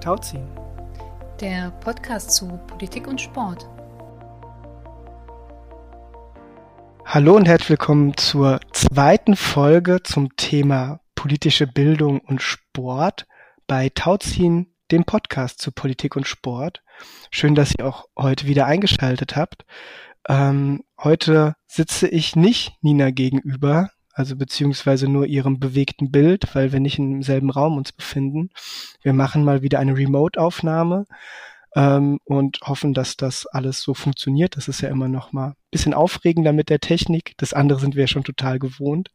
Tauziehen. Der Podcast zu Politik und Sport. Hallo und herzlich willkommen zur zweiten Folge zum Thema politische Bildung und Sport bei Tauziehen, dem Podcast zu Politik und Sport. Schön, dass ihr auch heute wieder eingeschaltet habt. Ähm, heute sitze ich nicht Nina gegenüber, also beziehungsweise nur ihrem bewegten Bild, weil wir nicht im selben Raum uns befinden. Wir machen mal wieder eine Remote-Aufnahme ähm, und hoffen, dass das alles so funktioniert. Das ist ja immer noch mal ein bisschen aufregender mit der Technik. Das andere sind wir schon total gewohnt.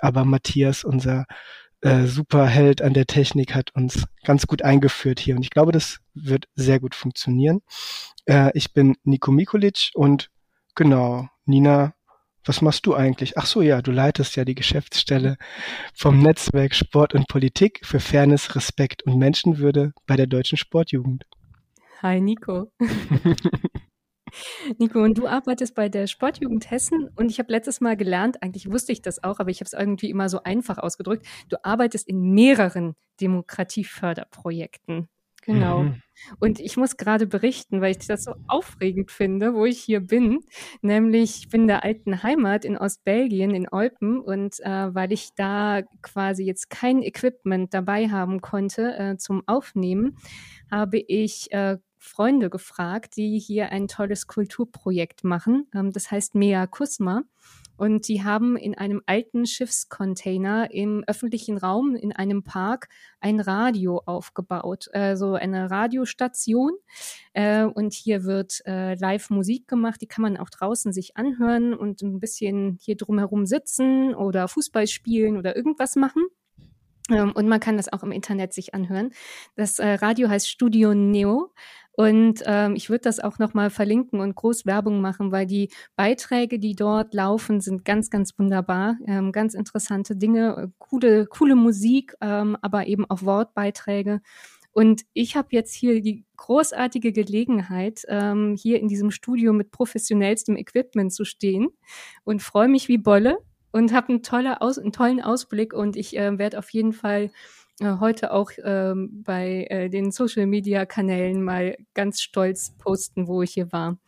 Aber Matthias, unser äh, Superheld an der Technik, hat uns ganz gut eingeführt hier. Und ich glaube, das wird sehr gut funktionieren. Äh, ich bin Nico Mikulic und genau, Nina was machst du eigentlich? Ach so, ja, du leitest ja die Geschäftsstelle vom Netzwerk Sport und Politik für Fairness, Respekt und Menschenwürde bei der Deutschen Sportjugend. Hi, Nico. Nico, und du arbeitest bei der Sportjugend Hessen und ich habe letztes Mal gelernt, eigentlich wusste ich das auch, aber ich habe es irgendwie immer so einfach ausgedrückt, du arbeitest in mehreren Demokratieförderprojekten. Genau. Mhm. Und ich muss gerade berichten, weil ich das so aufregend finde, wo ich hier bin. Nämlich, ich bin in der alten Heimat in Ostbelgien, in Eupen. Und äh, weil ich da quasi jetzt kein Equipment dabei haben konnte äh, zum Aufnehmen, habe ich äh, Freunde gefragt, die hier ein tolles Kulturprojekt machen. Ähm, das heißt Mea Kusma. Und die haben in einem alten Schiffscontainer im öffentlichen Raum in einem Park ein Radio aufgebaut, also eine Radiostation. Äh, und hier wird äh, live Musik gemacht, die kann man auch draußen sich anhören und ein bisschen hier drumherum sitzen oder Fußball spielen oder irgendwas machen. Ähm, und man kann das auch im Internet sich anhören. Das äh, Radio heißt Studio Neo und ähm, ich würde das auch nochmal verlinken und groß Werbung machen, weil die Beiträge, die dort laufen, sind ganz, ganz wunderbar. Ähm, ganz interessante Dinge, äh, coole, coole Musik, ähm, aber eben auch Wortbeiträge. Und ich habe jetzt hier die großartige Gelegenheit, ähm, hier in diesem Studio mit professionellstem Equipment zu stehen und freue mich wie Bolle und habe einen, tolle Aus einen tollen Ausblick und ich äh, werde auf jeden Fall heute auch ähm, bei äh, den Social Media Kanälen mal ganz stolz posten, wo ich hier war.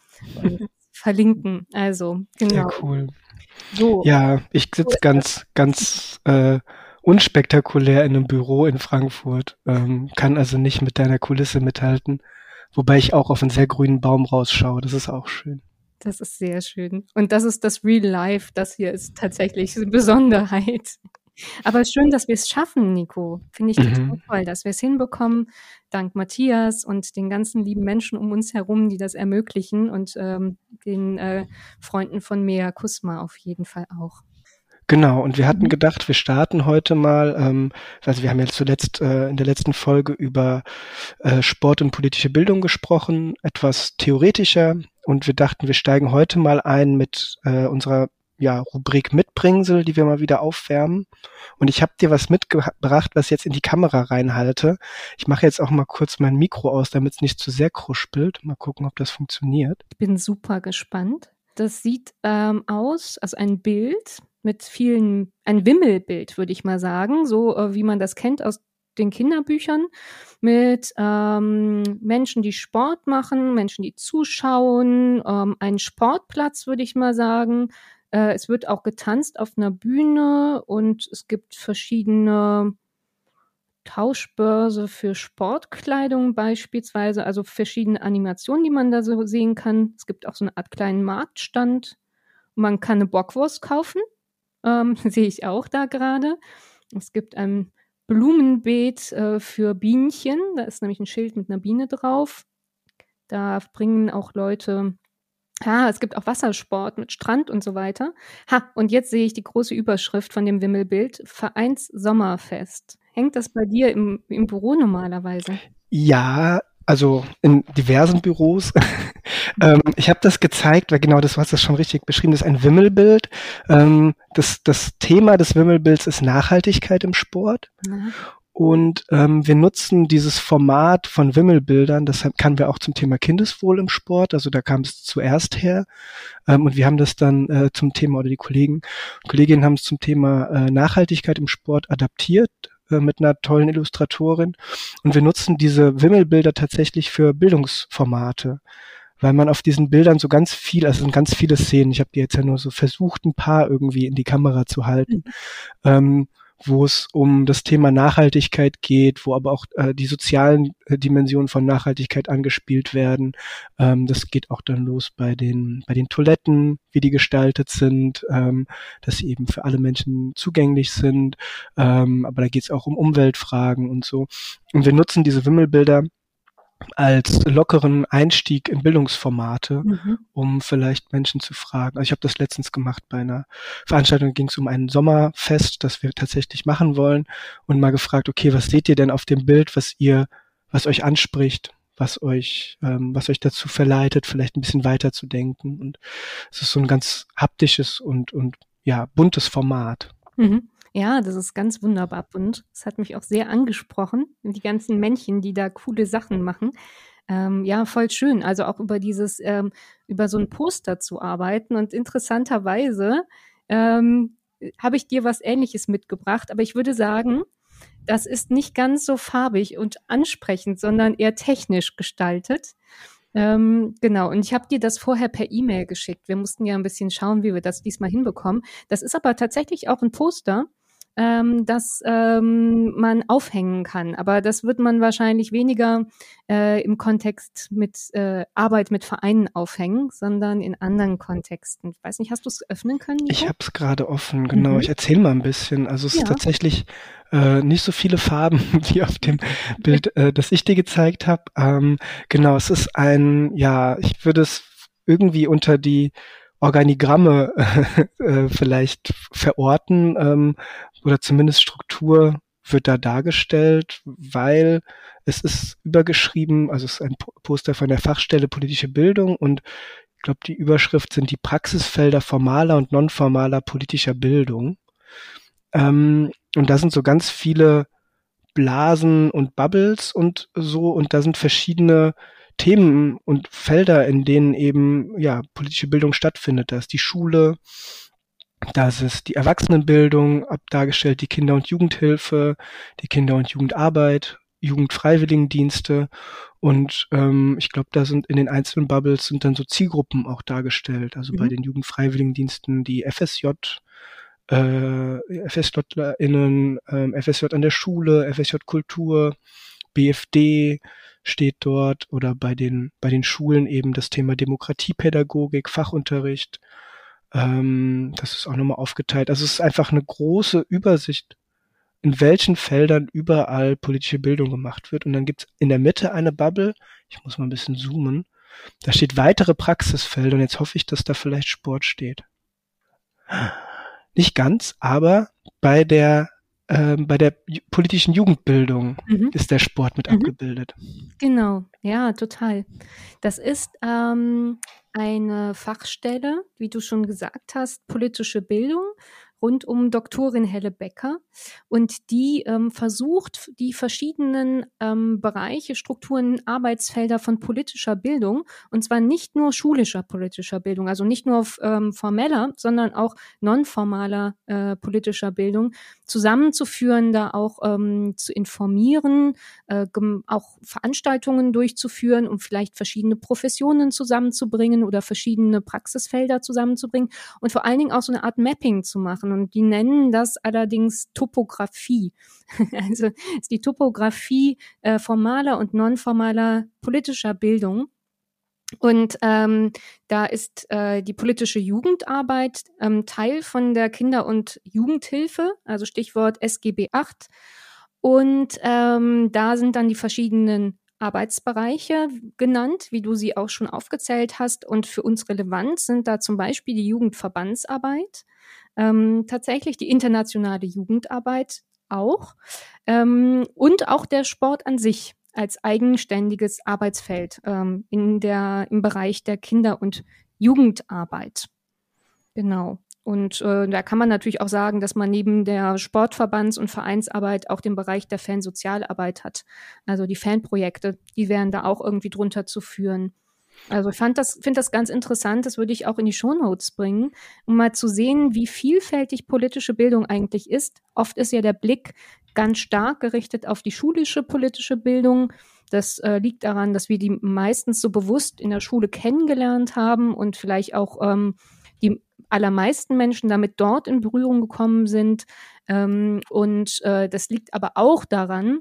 Und verlinken. Also, genau. Sehr cool. So. Ja, ich sitze ganz, ganz äh, unspektakulär in einem Büro in Frankfurt, ähm, kann also nicht mit deiner Kulisse mithalten, wobei ich auch auf einen sehr grünen Baum rausschaue. Das ist auch schön. Das ist sehr schön. Und das ist das Real Life. Das hier ist tatsächlich eine Besonderheit. Aber schön, dass wir es schaffen, Nico. Finde ich total mhm. toll, dass wir es hinbekommen, dank Matthias und den ganzen lieben Menschen um uns herum, die das ermöglichen und ähm, den äh, Freunden von Mea Kusma auf jeden Fall auch. Genau, und wir hatten mhm. gedacht, wir starten heute mal, ähm, also wir haben jetzt zuletzt äh, in der letzten Folge über äh, Sport und politische Bildung gesprochen, etwas theoretischer, und wir dachten, wir steigen heute mal ein mit äh, unserer ja, Rubrik Mitbringsel, die wir mal wieder aufwärmen. Und ich habe dir was mitgebracht, was ich jetzt in die Kamera reinhalte. Ich mache jetzt auch mal kurz mein Mikro aus, damit es nicht zu sehr kruspelt. Mal gucken, ob das funktioniert. Ich bin super gespannt. Das sieht ähm, aus, also ein Bild mit vielen, ein Wimmelbild, würde ich mal sagen, so äh, wie man das kennt aus den Kinderbüchern mit ähm, Menschen, die Sport machen, Menschen, die zuschauen, ähm, ein Sportplatz, würde ich mal sagen, äh, es wird auch getanzt auf einer Bühne und es gibt verschiedene Tauschbörse für Sportkleidung beispielsweise, also verschiedene Animationen, die man da so sehen kann. Es gibt auch so eine Art kleinen Marktstand. Man kann eine Bockwurst kaufen, ähm, sehe ich auch da gerade. Es gibt ein Blumenbeet äh, für Bienchen, da ist nämlich ein Schild mit einer Biene drauf. Da bringen auch Leute Ah, es gibt auch Wassersport mit Strand und so weiter. Ha, und jetzt sehe ich die große Überschrift von dem Wimmelbild. Vereins Sommerfest. Hängt das bei dir im, im Büro normalerweise? Ja, also in diversen Büros. ähm, ich habe das gezeigt, weil genau das, du hast das schon richtig beschrieben, das ist ein Wimmelbild. Ähm, das, das Thema des Wimmelbilds ist Nachhaltigkeit im Sport. Mhm. Und ähm, wir nutzen dieses Format von Wimmelbildern, das kamen wir auch zum Thema Kindeswohl im Sport, also da kam es zuerst her. Ähm, und wir haben das dann äh, zum Thema, oder die Kollegen Kolleginnen haben es zum Thema äh, Nachhaltigkeit im Sport adaptiert. äh, mit einer tollen Illustratorin. Und wir nutzen diese Wimmelbilder tatsächlich für Bildungsformate weil man auf diesen Bildern so ganz viel, also sind ganz viele Szenen, ich habe die jetzt ja nur so versucht, ein paar irgendwie in die Kamera zu halten, mhm. ähm, wo es um das Thema Nachhaltigkeit geht, wo aber auch äh, die sozialen äh, Dimensionen von Nachhaltigkeit angespielt werden. Ähm, das geht auch dann los bei den, bei den Toiletten, wie die gestaltet sind, ähm, dass sie eben für alle Menschen zugänglich sind. Ähm, aber da geht es auch um Umweltfragen und so. Und wir nutzen diese Wimmelbilder als lockeren Einstieg in Bildungsformate, mhm. um vielleicht Menschen zu fragen. Also ich habe das letztens gemacht bei einer Veranstaltung, ging es um ein Sommerfest, das wir tatsächlich machen wollen und mal gefragt, okay, was seht ihr denn auf dem Bild, was ihr, was euch anspricht, was euch, ähm, was euch dazu verleitet, vielleicht ein bisschen weiter zu denken. Und es ist so ein ganz haptisches und, und ja, buntes Format. Mhm. Ja, das ist ganz wunderbar bunt. Das hat mich auch sehr angesprochen. Die ganzen Männchen, die da coole Sachen machen. Ähm, ja, voll schön. Also auch über dieses, ähm, über so ein Poster zu arbeiten. Und interessanterweise ähm, habe ich dir was Ähnliches mitgebracht. Aber ich würde sagen, das ist nicht ganz so farbig und ansprechend, sondern eher technisch gestaltet. Ähm, genau, und ich habe dir das vorher per E-Mail geschickt. Wir mussten ja ein bisschen schauen, wie wir das diesmal hinbekommen. Das ist aber tatsächlich auch ein Poster, ähm, das ähm, man aufhängen kann. Aber das wird man wahrscheinlich weniger äh, im Kontext mit äh, Arbeit mit Vereinen aufhängen, sondern in anderen Kontexten. Ich weiß nicht, hast du es öffnen können? Nico? Ich habe es gerade offen, genau. Mhm. Ich erzähle mal ein bisschen. Also es ja. ist tatsächlich äh, nicht so viele Farben wie auf dem Bild, äh, das ich dir gezeigt habe. Ähm, genau, es ist ein, ja, ich würde es irgendwie unter die Organigramme äh, vielleicht verorten ähm, oder zumindest Struktur wird da dargestellt, weil es ist übergeschrieben, also es ist ein Poster von der Fachstelle politische Bildung und ich glaube, die Überschrift sind die Praxisfelder formaler und nonformaler politischer Bildung. Ähm, und da sind so ganz viele Blasen und Bubbles und so und da sind verschiedene Themen und Felder, in denen eben ja politische Bildung stattfindet. Da ist die Schule, da ist die Erwachsenenbildung dargestellt, die Kinder- und Jugendhilfe, die Kinder- und Jugendarbeit, Jugendfreiwilligendienste und ähm, ich glaube, da sind in den einzelnen Bubbles sind dann so Zielgruppen auch dargestellt. Also mhm. bei den Jugendfreiwilligendiensten die FSJ, äh, FSJlerInnen, äh, FSJ an der Schule, FSJ Kultur, BFD, steht dort oder bei den, bei den Schulen eben das Thema Demokratiepädagogik, Fachunterricht. Ähm, das ist auch nochmal aufgeteilt. Also es ist einfach eine große Übersicht, in welchen Feldern überall politische Bildung gemacht wird. Und dann gibt's in der Mitte eine Bubble. Ich muss mal ein bisschen zoomen. Da steht weitere Praxisfelder und jetzt hoffe ich, dass da vielleicht Sport steht. Nicht ganz, aber bei der ähm, bei der politischen Jugendbildung mhm. ist der Sport mit mhm. abgebildet. Genau, ja, total. Das ist ähm, eine Fachstelle, wie du schon gesagt hast, politische Bildung rund um Doktorin Helle Becker. Und die ähm, versucht, die verschiedenen ähm, Bereiche, Strukturen, Arbeitsfelder von politischer Bildung, und zwar nicht nur schulischer politischer Bildung, also nicht nur ähm, formeller, sondern auch nonformaler äh, politischer Bildung, zusammenzuführen, da auch ähm, zu informieren, äh, auch Veranstaltungen durchzuführen, um vielleicht verschiedene Professionen zusammenzubringen oder verschiedene Praxisfelder zusammenzubringen und vor allen Dingen auch so eine Art Mapping zu machen machen. Und die nennen das allerdings Topographie. also ist die Topographie äh, formaler und nonformaler politischer Bildung. Und ähm, da ist äh, die politische Jugendarbeit ähm, Teil von der Kinder- und Jugendhilfe, also Stichwort SGB 8. Und ähm, da sind dann die verschiedenen Arbeitsbereiche genannt, wie du sie auch schon aufgezählt hast. Und für uns relevant sind da zum Beispiel die Jugendverbandsarbeit, ähm, tatsächlich die internationale Jugendarbeit auch ähm, und auch der Sport an sich als eigenständiges Arbeitsfeld ähm, in der, im Bereich der Kinder- und Jugendarbeit. Genau. Und äh, da kann man natürlich auch sagen, dass man neben der Sportverbands- und Vereinsarbeit auch den Bereich der Fansozialarbeit hat. Also die Fanprojekte, die wären da auch irgendwie drunter zu führen. Also ich das, finde das ganz interessant, das würde ich auch in die Shownotes bringen, um mal zu sehen, wie vielfältig politische Bildung eigentlich ist. Oft ist ja der Blick ganz stark gerichtet auf die schulische politische Bildung. Das äh, liegt daran, dass wir die meistens so bewusst in der Schule kennengelernt haben und vielleicht auch ähm, die allermeisten Menschen damit dort in Berührung gekommen sind. Ähm, und äh, das liegt aber auch daran,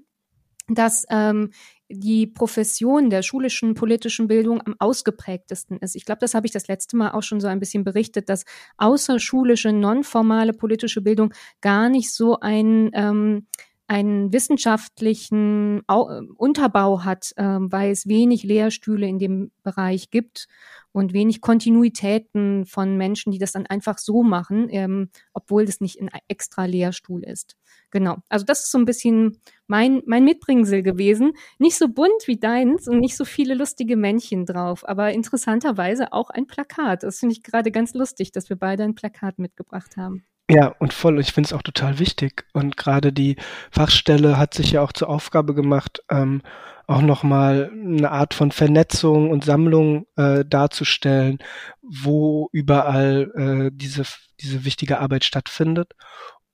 dass ähm, die Profession der schulischen politischen Bildung am ausgeprägtesten ist. Ich glaube, das habe ich das letzte Mal auch schon so ein bisschen berichtet, dass außerschulische, nonformale politische Bildung gar nicht so ein ähm, einen wissenschaftlichen Unterbau hat, ähm, weil es wenig Lehrstühle in dem Bereich gibt und wenig Kontinuitäten von Menschen, die das dann einfach so machen, ähm, obwohl das nicht ein extra Lehrstuhl ist. Genau. Also das ist so ein bisschen mein, mein Mitbringsel gewesen. Nicht so bunt wie deins und nicht so viele lustige Männchen drauf, aber interessanterweise auch ein Plakat. Das finde ich gerade ganz lustig, dass wir beide ein Plakat mitgebracht haben. Ja, und voll. Ich finde es auch total wichtig. Und gerade die Fachstelle hat sich ja auch zur Aufgabe gemacht, ähm, auch nochmal eine Art von Vernetzung und Sammlung äh, darzustellen, wo überall äh, diese, diese wichtige Arbeit stattfindet.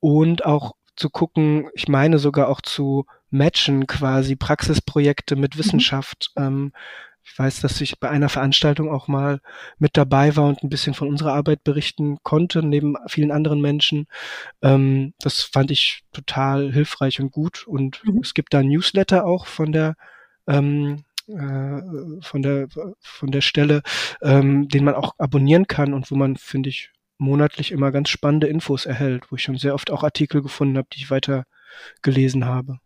Und auch zu gucken, ich meine sogar auch zu matchen quasi Praxisprojekte mit mhm. Wissenschaft. Mhm. Ähm, ich weiß, dass ich bei einer Veranstaltung auch mal mit dabei war und ein bisschen von unserer Arbeit berichten konnte, neben vielen anderen Menschen. Ähm, das fand ich total hilfreich und gut. Und mhm. es gibt da ein Newsletter auch von der ähm, äh, von der von der Stelle, ähm, den man auch abonnieren kann und wo man, finde ich, monatlich immer ganz spannende Infos erhält, wo ich schon sehr oft auch Artikel gefunden habe, die ich weiter gelesen habe.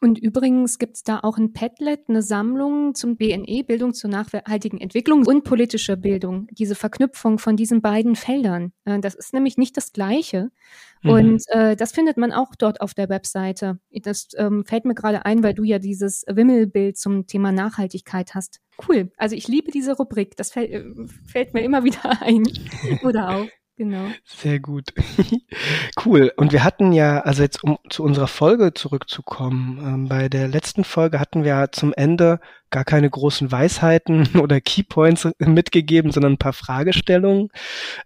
Und übrigens gibt es da auch ein Padlet, eine Sammlung zum BNE, Bildung zur nachhaltigen Entwicklung und politische Bildung, diese Verknüpfung von diesen beiden Feldern. Äh, das ist nämlich nicht das Gleiche. Mhm. Und äh, das findet man auch dort auf der Webseite. Das ähm, fällt mir gerade ein, weil du ja dieses Wimmelbild zum Thema Nachhaltigkeit hast. Cool. Also ich liebe diese Rubrik. Das fällt, äh, fällt mir immer wieder ein oder auf. Genau. Sehr gut. cool. Und wir hatten ja, also jetzt um zu unserer Folge zurückzukommen, ähm, bei der letzten Folge hatten wir zum Ende gar keine großen Weisheiten oder Keypoints mitgegeben, sondern ein paar Fragestellungen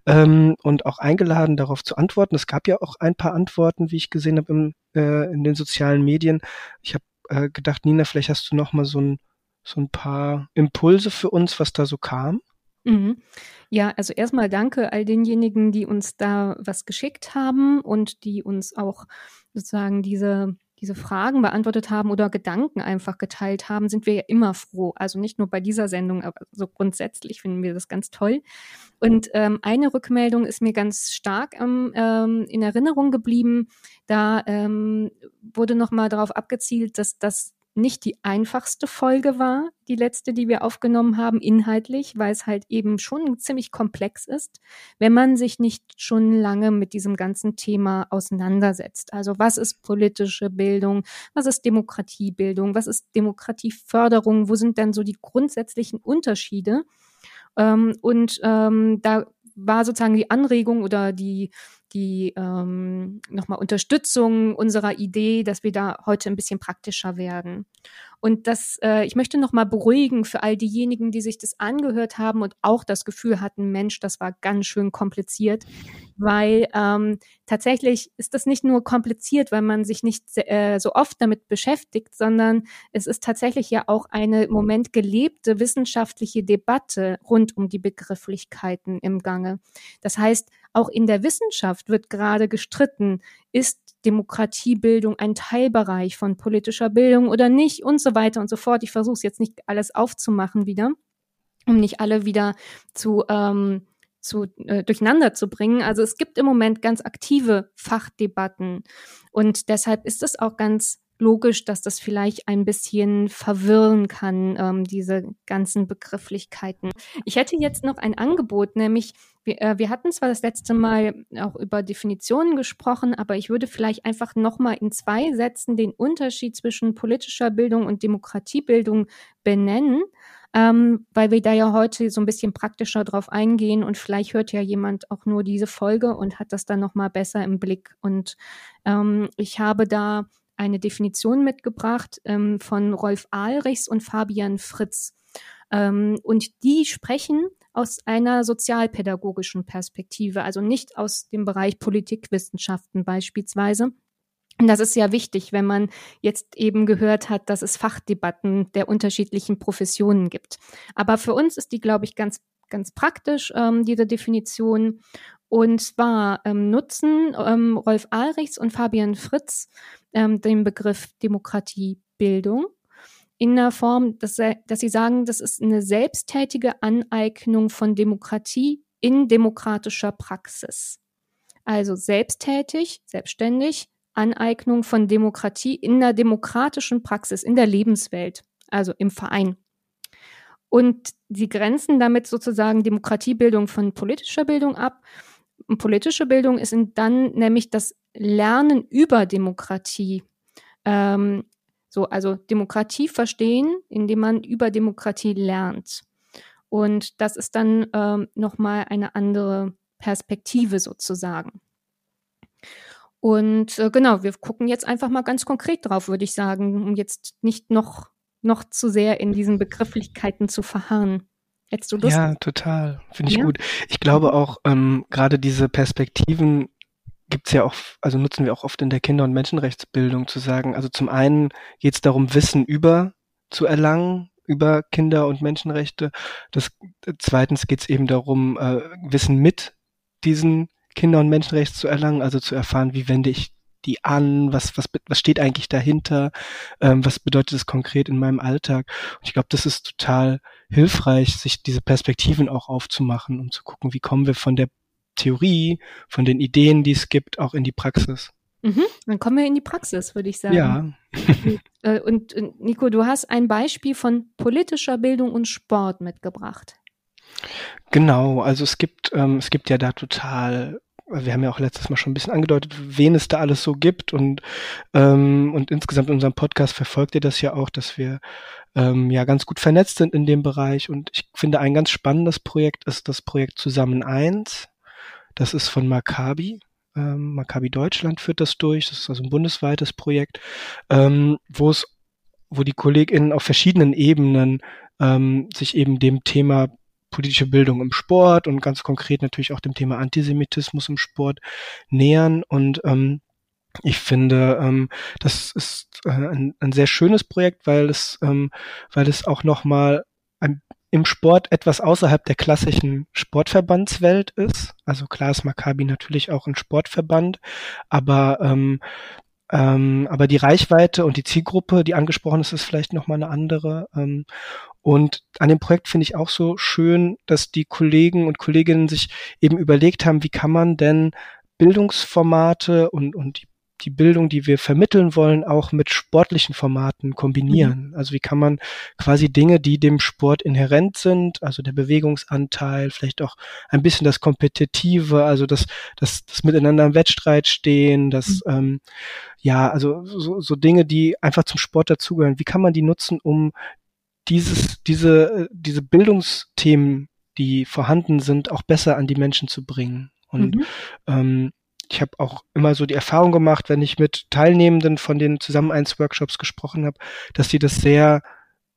ähm, und auch eingeladen, darauf zu antworten. Es gab ja auch ein paar Antworten, wie ich gesehen habe äh, in den sozialen Medien. Ich habe äh, gedacht, Nina, vielleicht hast du noch mal so ein, so ein paar Impulse für uns, was da so kam. Mhm. Ja, also erstmal danke all denjenigen, die uns da was geschickt haben und die uns auch sozusagen diese, diese Fragen beantwortet haben oder Gedanken einfach geteilt haben, sind wir ja immer froh. Also nicht nur bei dieser Sendung, aber so grundsätzlich finden wir das ganz toll. Und ähm, eine Rückmeldung ist mir ganz stark ähm, in Erinnerung geblieben. Da ähm, wurde nochmal darauf abgezielt, dass das nicht die einfachste Folge war, die letzte, die wir aufgenommen haben, inhaltlich, weil es halt eben schon ziemlich komplex ist, wenn man sich nicht schon lange mit diesem ganzen Thema auseinandersetzt. Also was ist politische Bildung, was ist Demokratiebildung, was ist Demokratieförderung, wo sind denn so die grundsätzlichen Unterschiede? Ähm, und ähm, da war sozusagen die Anregung oder die die ähm, nochmal Unterstützung unserer Idee, dass wir da heute ein bisschen praktischer werden. Und das, äh, ich möchte nochmal beruhigen für all diejenigen, die sich das angehört haben und auch das Gefühl hatten, Mensch, das war ganz schön kompliziert, weil ähm, tatsächlich ist das nicht nur kompliziert, weil man sich nicht äh, so oft damit beschäftigt, sondern es ist tatsächlich ja auch eine im Moment gelebte wissenschaftliche Debatte rund um die Begrifflichkeiten im Gange. Das heißt, auch in der Wissenschaft wird gerade gestritten, ist Demokratiebildung ein Teilbereich von politischer Bildung oder nicht und so weiter und so fort. Ich versuche es jetzt nicht alles aufzumachen wieder, um nicht alle wieder zu ähm, zu äh, durcheinander zu bringen. Also es gibt im Moment ganz aktive Fachdebatten und deshalb ist es auch ganz logisch, dass das vielleicht ein bisschen verwirren kann, ähm, diese ganzen Begrifflichkeiten. Ich hätte jetzt noch ein Angebot, nämlich wir, äh, wir hatten zwar das letzte Mal auch über Definitionen gesprochen, aber ich würde vielleicht einfach nochmal in zwei Sätzen den Unterschied zwischen politischer Bildung und Demokratiebildung benennen. Ähm, weil wir da ja heute so ein bisschen praktischer drauf eingehen und vielleicht hört ja jemand auch nur diese Folge und hat das dann nochmal besser im Blick. Und ähm, ich habe da eine Definition mitgebracht ähm, von Rolf Ahlrichs und Fabian Fritz. Ähm, und die sprechen aus einer sozialpädagogischen Perspektive, also nicht aus dem Bereich Politikwissenschaften beispielsweise. Und das ist ja wichtig, wenn man jetzt eben gehört hat, dass es Fachdebatten der unterschiedlichen Professionen gibt. Aber für uns ist die, glaube ich, ganz, ganz praktisch, ähm, diese Definition. Und zwar ähm, nutzen ähm, Rolf Ahlrichs und Fabian Fritz ähm, den Begriff Demokratiebildung in der Form, dass, dass sie sagen, das ist eine selbsttätige Aneignung von Demokratie in demokratischer Praxis. Also selbsttätig, selbstständig, Aneignung von Demokratie in der demokratischen Praxis, in der Lebenswelt, also im Verein. Und sie grenzen damit sozusagen Demokratiebildung von politischer Bildung ab. Und politische Bildung ist dann nämlich das Lernen über Demokratie. Ähm, so, also Demokratie verstehen, indem man über Demokratie lernt. Und das ist dann ähm, nochmal eine andere Perspektive sozusagen. Und äh, genau, wir gucken jetzt einfach mal ganz konkret drauf, würde ich sagen, um jetzt nicht noch, noch zu sehr in diesen Begrifflichkeiten zu verharren. Hättest du Lust? Ja, total. Finde ich ja? gut. Ich glaube mhm. auch, ähm, gerade diese Perspektiven gibt's ja auch, also nutzen wir auch oft in der Kinder- und Menschenrechtsbildung zu sagen, also zum einen geht es darum, Wissen über zu erlangen, über Kinder- und Menschenrechte. Das, zweitens geht es eben darum, äh, Wissen mit diesen Kinder- und Menschenrechts zu erlangen, also zu erfahren, wie wende ich die an, was, was, was steht eigentlich dahinter, ähm, was bedeutet es konkret in meinem Alltag. Und ich glaube, das ist total hilfreich, sich diese Perspektiven auch aufzumachen, um zu gucken, wie kommen wir von der Theorie, von den Ideen, die es gibt, auch in die Praxis. Mhm, dann kommen wir in die Praxis, würde ich sagen. Ja. Äh, und, und Nico, du hast ein Beispiel von politischer Bildung und Sport mitgebracht. Genau, also es gibt, ähm, es gibt ja da total wir haben ja auch letztes Mal schon ein bisschen angedeutet, wen es da alles so gibt und ähm, und insgesamt in unserem Podcast verfolgt ihr das ja auch, dass wir ähm, ja ganz gut vernetzt sind in dem Bereich und ich finde ein ganz spannendes Projekt ist das Projekt Zusammen eins. Das ist von Maccabi. Ähm, Maccabi Deutschland führt das durch. Das ist also ein bundesweites Projekt, ähm, wo es, wo die KollegInnen auf verschiedenen Ebenen ähm, sich eben dem Thema politische Bildung im Sport und ganz konkret natürlich auch dem Thema Antisemitismus im Sport nähern und ähm, ich finde, ähm, das ist äh, ein, ein sehr schönes Projekt, weil es, ähm, weil es auch nochmal im Sport etwas außerhalb der klassischen Sportverbandswelt ist. Also klar ist Maccabi natürlich auch ein Sportverband, aber ähm, ähm, aber die Reichweite und die Zielgruppe, die angesprochen ist, ist vielleicht nochmal eine andere. Ähm, und an dem Projekt finde ich auch so schön, dass die Kollegen und Kolleginnen sich eben überlegt haben, wie kann man denn Bildungsformate und, und die die Bildung, die wir vermitteln wollen, auch mit sportlichen Formaten kombinieren. Mhm. Also wie kann man quasi Dinge, die dem Sport inhärent sind, also der Bewegungsanteil, vielleicht auch ein bisschen das Kompetitive, also das, das, das Miteinander im Wettstreit stehen, das, mhm. ähm, ja, also so, so Dinge, die einfach zum Sport dazugehören. Wie kann man die nutzen, um dieses, diese, diese Bildungsthemen, die vorhanden sind, auch besser an die Menschen zu bringen? Und mhm. ähm, ich habe auch immer so die Erfahrung gemacht, wenn ich mit Teilnehmenden von den zusammen eins Workshops gesprochen habe, dass die das sehr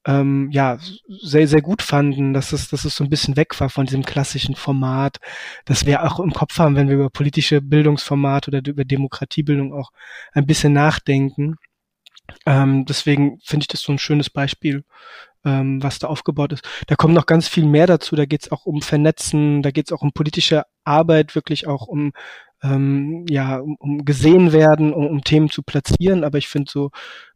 ähm, ja sehr sehr gut fanden, dass es dass es so ein bisschen weg war von diesem klassischen Format, das wir auch im Kopf haben, wenn wir über politische Bildungsformat oder über Demokratiebildung auch ein bisschen nachdenken. Ähm, deswegen finde ich das so ein schönes Beispiel, ähm, was da aufgebaut ist. Da kommt noch ganz viel mehr dazu. Da geht es auch um Vernetzen, da geht es auch um politische Arbeit, wirklich auch um ähm, ja, um, um gesehen werden, um, um Themen zu platzieren. Aber ich finde so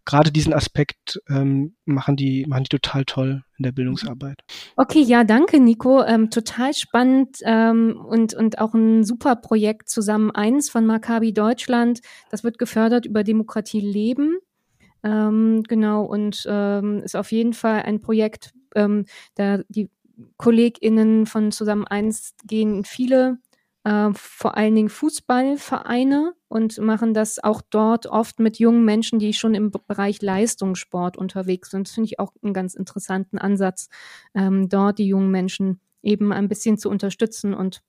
gerade diesen Aspekt ähm, machen die machen die total toll in der Bildungsarbeit. Okay, ja, danke, Nico. Ähm, total spannend ähm, und und auch ein super Projekt zusammen eins von Maccabi Deutschland. Das wird gefördert über Demokratie leben. Ähm, genau und ähm, ist auf jeden Fall ein Projekt, ähm, da die KollegInnen von Zusammen eins gehen viele äh, vor allen Dingen Fußballvereine und machen das auch dort oft mit jungen Menschen, die schon im Bereich Leistungssport unterwegs sind. Das finde ich auch einen ganz interessanten Ansatz, ähm, dort die jungen Menschen eben ein bisschen zu unterstützen und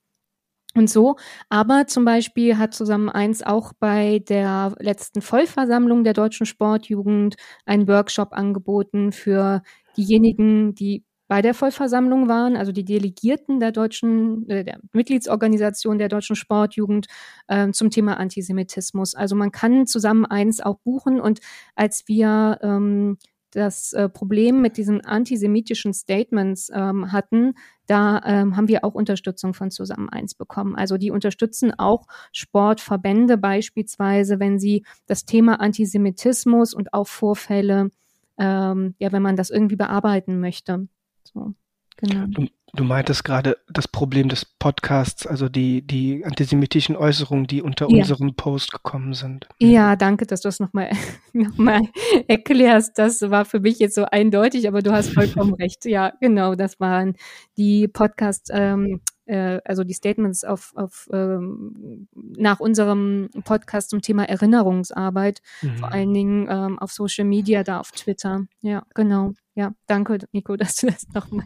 und so. Aber zum Beispiel hat zusammen eins auch bei der letzten Vollversammlung der deutschen Sportjugend einen Workshop angeboten für diejenigen, die bei der Vollversammlung waren, also die Delegierten der deutschen, äh, der Mitgliedsorganisation der deutschen Sportjugend äh, zum Thema Antisemitismus. Also man kann zusammen eins auch buchen und als wir ähm, das äh, Problem mit diesen antisemitischen Statements ähm, hatten, da ähm, haben wir auch Unterstützung von Zusammen eins bekommen. Also die unterstützen auch Sportverbände beispielsweise, wenn sie das Thema Antisemitismus und auch Vorfälle, ähm, ja, wenn man das irgendwie bearbeiten möchte. So, genau. Du meintest gerade das Problem des Podcasts, also die, die antisemitischen Äußerungen, die unter ja. unserem Post gekommen sind. Ja, danke, dass du das nochmal noch mal erklärst. Das war für mich jetzt so eindeutig, aber du hast vollkommen recht. Ja, genau, das waren die Podcast, ähm, äh, also die Statements auf, auf ähm, nach unserem Podcast zum Thema Erinnerungsarbeit, mhm. vor allen Dingen ähm, auf Social Media, da auf Twitter. Ja, genau. Ja, danke, Nico, dass du das nochmal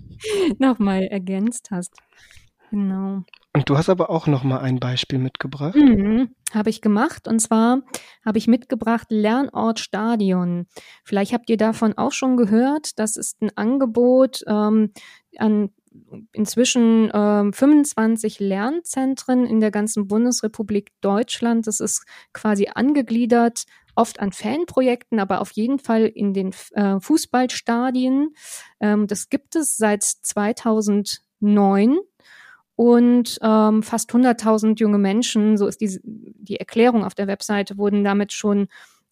noch mal ergänzt hast. Genau. Und du hast aber auch noch mal ein Beispiel mitgebracht. Mhm, habe ich gemacht. Und zwar habe ich mitgebracht Lernort Stadion. Vielleicht habt ihr davon auch schon gehört. Das ist ein Angebot ähm, an inzwischen äh, 25 Lernzentren in der ganzen Bundesrepublik Deutschland. Das ist quasi angegliedert, oft an Fanprojekten, aber auf jeden Fall in den äh, Fußballstadien. Ähm, das gibt es seit 2009 und ähm, fast 100.000 junge Menschen, so ist die, die Erklärung auf der Webseite, wurden damit schon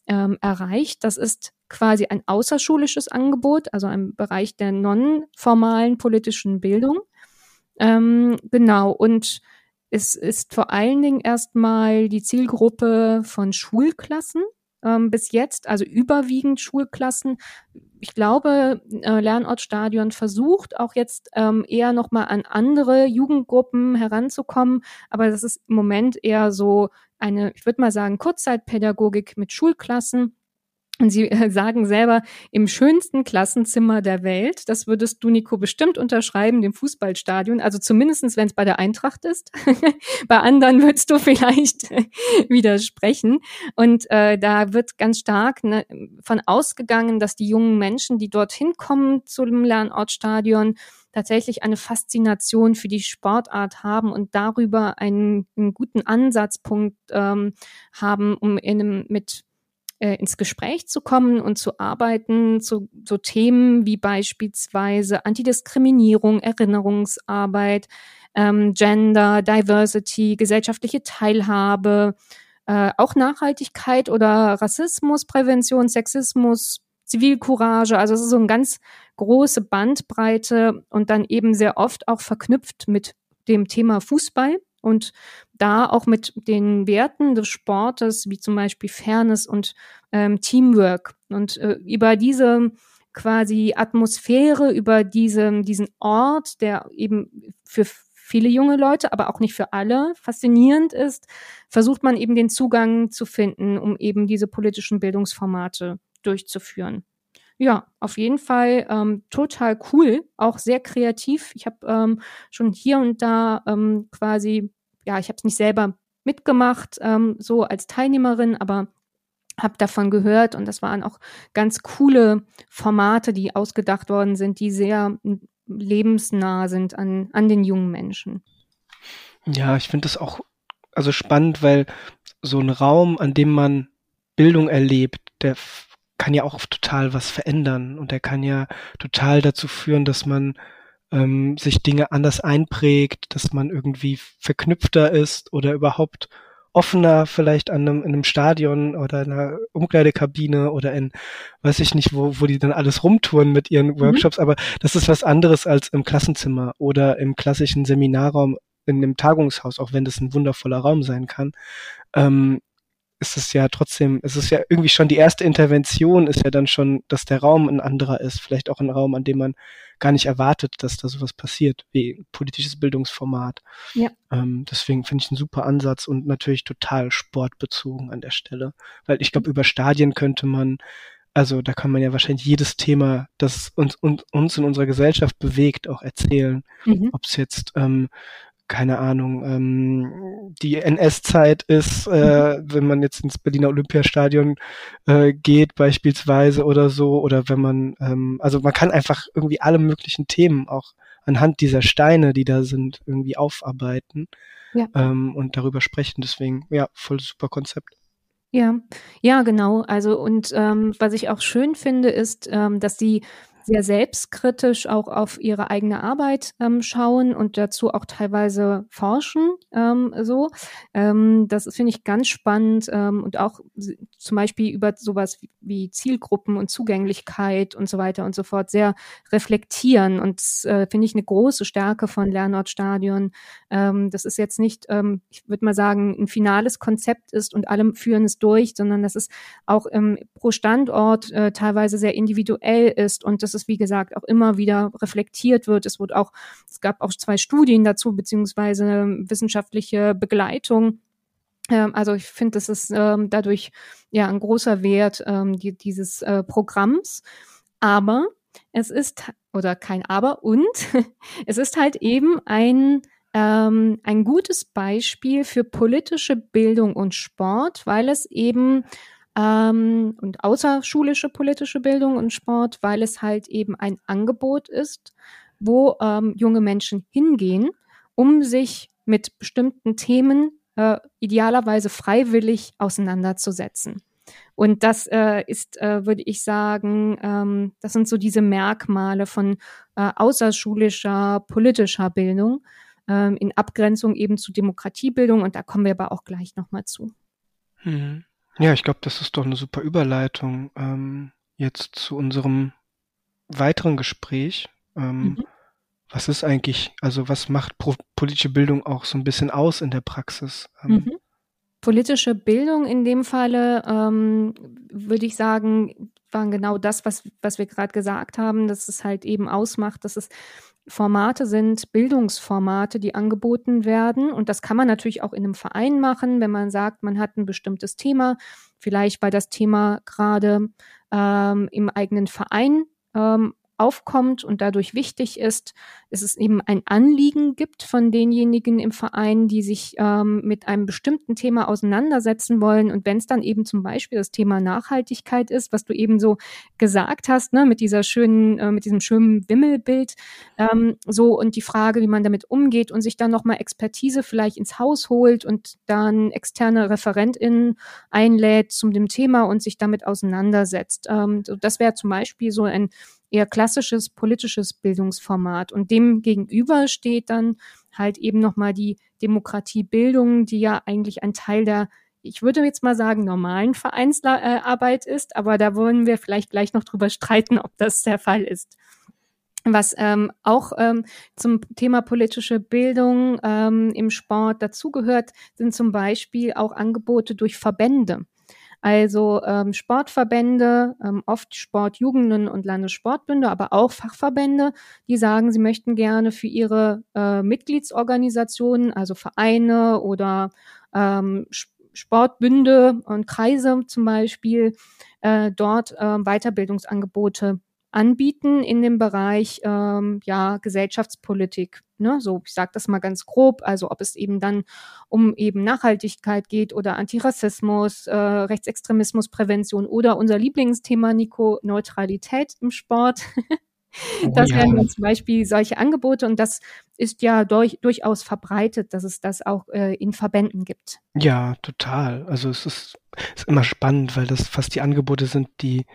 ähm, erreicht. Das ist quasi ein außerschulisches Angebot, also ein Bereich der nonformalen politischen Bildung. Ähm, genau, und es ist vor allen Dingen erstmal die Zielgruppe von Schulklassen ähm, bis jetzt, also überwiegend Schulklassen. Ich glaube, äh, Lernortstadion versucht auch jetzt ähm, eher nochmal an andere Jugendgruppen heranzukommen, aber das ist im Moment eher so eine, ich würde mal sagen, Kurzzeitpädagogik mit Schulklassen. Und sie äh, sagen selber, im schönsten Klassenzimmer der Welt, das würdest du, Nico, bestimmt unterschreiben, dem Fußballstadion, also zumindestens, wenn es bei der Eintracht ist. bei anderen würdest du vielleicht widersprechen. Und äh, da wird ganz stark ne, von ausgegangen, dass die jungen Menschen, die dorthin kommen zum Lernortstadion, tatsächlich eine Faszination für die Sportart haben und darüber einen, einen guten Ansatzpunkt ähm, haben, um in einem, mit äh, ins Gespräch zu kommen und zu arbeiten zu so Themen wie beispielsweise Antidiskriminierung, Erinnerungsarbeit, ähm, Gender, Diversity, gesellschaftliche Teilhabe, äh, auch Nachhaltigkeit oder Rassismusprävention, Sexismus, Zivilcourage. Also es ist so eine ganz große Bandbreite und dann eben sehr oft auch verknüpft mit dem Thema Fußball und da auch mit den Werten des Sportes, wie zum Beispiel Fairness und ähm, Teamwork. Und äh, über diese quasi Atmosphäre, über diese, diesen Ort, der eben für viele junge Leute, aber auch nicht für alle faszinierend ist, versucht man eben den Zugang zu finden, um eben diese politischen Bildungsformate durchzuführen. Ja, auf jeden Fall ähm, total cool, auch sehr kreativ. Ich habe ähm, schon hier und da ähm, quasi, ja, ich habe es nicht selber mitgemacht, ähm, so als Teilnehmerin, aber habe davon gehört und das waren auch ganz coole Formate, die ausgedacht worden sind, die sehr lebensnah sind an, an den jungen Menschen. Ja, ich finde das auch also spannend, weil so ein Raum, an dem man Bildung erlebt, der kann ja auch total was verändern und er kann ja total dazu führen, dass man ähm, sich Dinge anders einprägt, dass man irgendwie verknüpfter ist oder überhaupt offener vielleicht an einem, in einem Stadion oder in einer Umkleidekabine oder in, weiß ich nicht, wo, wo die dann alles rumtouren mit ihren mhm. Workshops, mhm. aber das ist was anderes als im Klassenzimmer oder im klassischen Seminarraum in einem Tagungshaus, auch wenn das ein wundervoller Raum sein kann. Ähm, ist es ja trotzdem, es ist ja irgendwie schon die erste Intervention, ist ja dann schon, dass der Raum ein anderer ist. Vielleicht auch ein Raum, an dem man gar nicht erwartet, dass da sowas passiert, wie politisches Bildungsformat. Ja. Ähm, deswegen finde ich einen super Ansatz und natürlich total sportbezogen an der Stelle. Weil ich glaube, über Stadien könnte man, also da kann man ja wahrscheinlich jedes Thema, das uns, uns, uns in unserer Gesellschaft bewegt, auch erzählen. Mhm. Ob es jetzt ähm, keine Ahnung, ähm, die NS-Zeit ist, äh, mhm. wenn man jetzt ins Berliner Olympiastadion äh, geht beispielsweise oder so, oder wenn man, ähm, also man kann einfach irgendwie alle möglichen Themen auch anhand dieser Steine, die da sind, irgendwie aufarbeiten ja. ähm, und darüber sprechen. Deswegen, ja, voll super Konzept. Ja, ja, genau. Also und ähm, was ich auch schön finde, ist, ähm, dass die sehr selbstkritisch auch auf ihre eigene Arbeit ähm, schauen und dazu auch teilweise forschen. Ähm, so, ähm, das finde ich ganz spannend ähm, und auch zum Beispiel über sowas wie Zielgruppen und Zugänglichkeit und so weiter und so fort sehr reflektieren und äh, finde ich eine große Stärke von Lernortstadion. Ähm, das ist jetzt nicht, ähm, ich würde mal sagen, ein finales Konzept ist und alle führen es durch, sondern dass es auch pro Standort äh, teilweise sehr individuell ist und das dass es, wie gesagt, auch immer wieder reflektiert wird. Es wurde auch, es gab auch zwei Studien dazu, beziehungsweise wissenschaftliche Begleitung. Ähm, also ich finde, das ist ähm, dadurch ja ein großer Wert ähm, die, dieses äh, Programms. Aber es ist, oder kein Aber, und es ist halt eben ein ähm, ein gutes Beispiel für politische Bildung und Sport, weil es eben ähm, und außerschulische politische Bildung und Sport, weil es halt eben ein Angebot ist, wo ähm, junge Menschen hingehen, um sich mit bestimmten Themen äh, idealerweise freiwillig auseinanderzusetzen. Und das äh, ist, äh, würde ich sagen, ähm, das sind so diese Merkmale von äh, außerschulischer politischer Bildung ähm, in Abgrenzung eben zu Demokratiebildung. Und da kommen wir aber auch gleich nochmal zu. Mhm. Ja, ich glaube, das ist doch eine super Überleitung ähm, jetzt zu unserem weiteren Gespräch. Ähm, mhm. Was ist eigentlich, also was macht politische Bildung auch so ein bisschen aus in der Praxis? Ähm, mhm. Politische Bildung in dem Falle, ähm, würde ich sagen, waren genau das, was, was wir gerade gesagt haben, dass es halt eben ausmacht, dass es Formate sind Bildungsformate, die angeboten werden. Und das kann man natürlich auch in einem Verein machen, wenn man sagt, man hat ein bestimmtes Thema, vielleicht weil das Thema gerade ähm, im eigenen Verein ähm, aufkommt und dadurch wichtig ist, dass es eben ein Anliegen gibt von denjenigen im Verein, die sich ähm, mit einem bestimmten Thema auseinandersetzen wollen. Und wenn es dann eben zum Beispiel das Thema Nachhaltigkeit ist, was du eben so gesagt hast, ne, mit dieser schönen, äh, mit diesem schönen Wimmelbild, ähm, so und die Frage, wie man damit umgeht und sich dann nochmal Expertise vielleicht ins Haus holt und dann externe ReferentInnen einlädt zum dem Thema und sich damit auseinandersetzt. Ähm, das wäre zum Beispiel so ein eher klassisches politisches Bildungsformat. Und dem gegenüber steht dann halt eben nochmal die Demokratiebildung, die ja eigentlich ein Teil der ich würde jetzt mal sagen, normalen Vereinsarbeit ist, aber da wollen wir vielleicht gleich noch drüber streiten, ob das der Fall ist. Was ähm, auch ähm, zum Thema politische Bildung ähm, im Sport dazugehört, sind zum Beispiel auch Angebote durch Verbände. Also ähm, Sportverbände, ähm, oft Sportjugenden und Landessportbünde, aber auch Fachverbände, die sagen, sie möchten gerne für ihre äh, Mitgliedsorganisationen, also Vereine oder ähm, Sportbünde und Kreise zum Beispiel, äh, dort äh, Weiterbildungsangebote anbieten in dem Bereich ähm, ja Gesellschaftspolitik. Ne? So, ich sage das mal ganz grob. Also ob es eben dann um eben Nachhaltigkeit geht oder Antirassismus, äh, Rechtsextremismusprävention oder unser Lieblingsthema Nico Neutralität im Sport. Oh das ja. wären zum Beispiel solche Angebote und das ist ja durch, durchaus verbreitet, dass es das auch äh, in Verbänden gibt. Ja, total. Also es ist, ist immer spannend, weil das fast die Angebote sind, die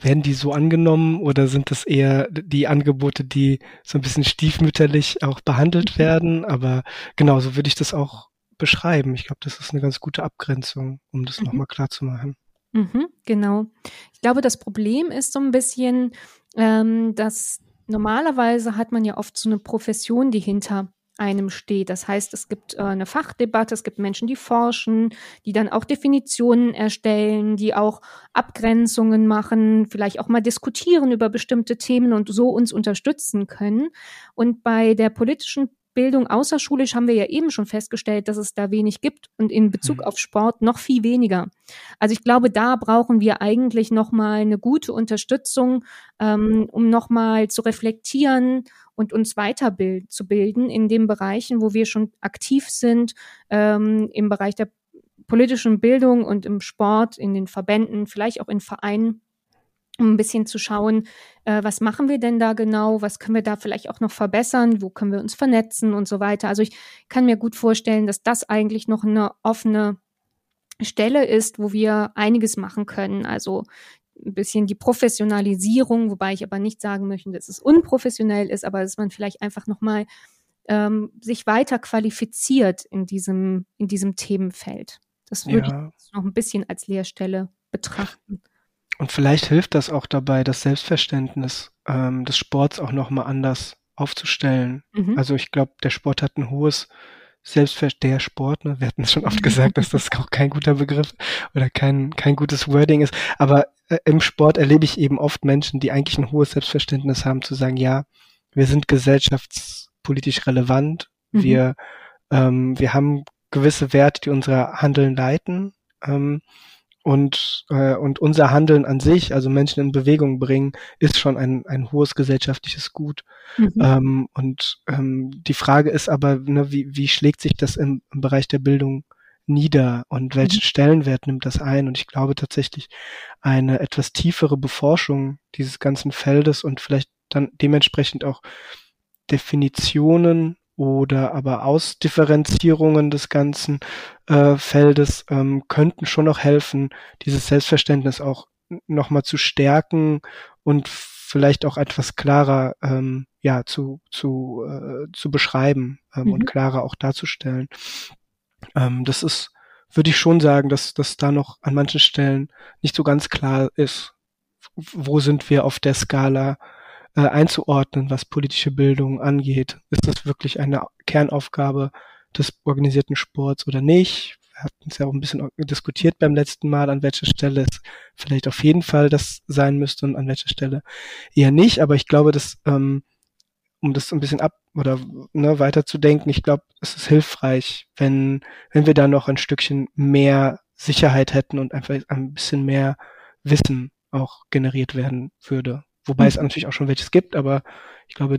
werden die so angenommen oder sind das eher die Angebote, die so ein bisschen stiefmütterlich auch behandelt mhm. werden? Aber genau, so würde ich das auch beschreiben. Ich glaube, das ist eine ganz gute Abgrenzung, um das mhm. nochmal klar zu machen. Mhm, genau. Ich glaube, das Problem ist so ein bisschen, ähm, dass normalerweise hat man ja oft so eine Profession, die hinter einem steht. Das heißt, es gibt äh, eine Fachdebatte, es gibt Menschen, die forschen, die dann auch Definitionen erstellen, die auch Abgrenzungen machen, vielleicht auch mal diskutieren über bestimmte Themen und so uns unterstützen können. Und bei der politischen Bildung außerschulisch haben wir ja eben schon festgestellt, dass es da wenig gibt und in Bezug mhm. auf Sport noch viel weniger. Also ich glaube, da brauchen wir eigentlich nochmal eine gute Unterstützung, ähm, um nochmal zu reflektieren und uns weiterzubilden in den Bereichen, wo wir schon aktiv sind, ähm, im Bereich der politischen Bildung und im Sport, in den Verbänden, vielleicht auch in Vereinen um ein bisschen zu schauen, äh, was machen wir denn da genau, was können wir da vielleicht auch noch verbessern, wo können wir uns vernetzen und so weiter. Also ich kann mir gut vorstellen, dass das eigentlich noch eine offene Stelle ist, wo wir einiges machen können. Also ein bisschen die Professionalisierung, wobei ich aber nicht sagen möchte, dass es unprofessionell ist, aber dass man vielleicht einfach nochmal ähm, sich weiter qualifiziert in diesem, in diesem Themenfeld. Das würde ja. ich noch ein bisschen als Lehrstelle betrachten. Und vielleicht hilft das auch dabei, das Selbstverständnis ähm, des Sports auch nochmal anders aufzustellen. Mhm. Also ich glaube, der Sport hat ein hohes Selbstverständnis, der Sport, ne? wir hatten es schon oft gesagt, dass das auch kein guter Begriff oder kein, kein gutes Wording ist, aber äh, im Sport erlebe ich eben oft Menschen, die eigentlich ein hohes Selbstverständnis haben, zu sagen, ja, wir sind gesellschaftspolitisch relevant, mhm. wir, ähm, wir haben gewisse Werte, die unser Handeln leiten. Ähm, und, äh, und unser Handeln an sich, also Menschen in Bewegung bringen, ist schon ein, ein hohes gesellschaftliches Gut. Mhm. Ähm, und ähm, die Frage ist aber, ne, wie, wie schlägt sich das im, im Bereich der Bildung nieder und welchen mhm. Stellenwert nimmt das ein? Und ich glaube tatsächlich eine etwas tiefere Beforschung dieses ganzen Feldes und vielleicht dann dementsprechend auch Definitionen oder aber Ausdifferenzierungen des ganzen äh, Feldes ähm, könnten schon noch helfen, dieses Selbstverständnis auch nochmal zu stärken und vielleicht auch etwas klarer ähm, ja zu zu äh, zu beschreiben ähm, mhm. und klarer auch darzustellen. Ähm, das ist würde ich schon sagen, dass dass da noch an manchen Stellen nicht so ganz klar ist, wo sind wir auf der Skala äh, einzuordnen, was politische Bildung angeht. Ist das wirklich eine Kernaufgabe des organisierten Sports oder nicht? Wir hatten es ja auch ein bisschen diskutiert beim letzten Mal, an welcher Stelle es vielleicht auf jeden Fall das sein müsste und an welcher Stelle eher nicht. Aber ich glaube, dass, ähm, um das ein bisschen ab oder ne, weiterzudenken, ich glaube, es ist hilfreich, wenn, wenn wir da noch ein Stückchen mehr Sicherheit hätten und einfach ein bisschen mehr Wissen auch generiert werden würde. Wobei mhm. es natürlich auch schon welches gibt, aber ich glaube,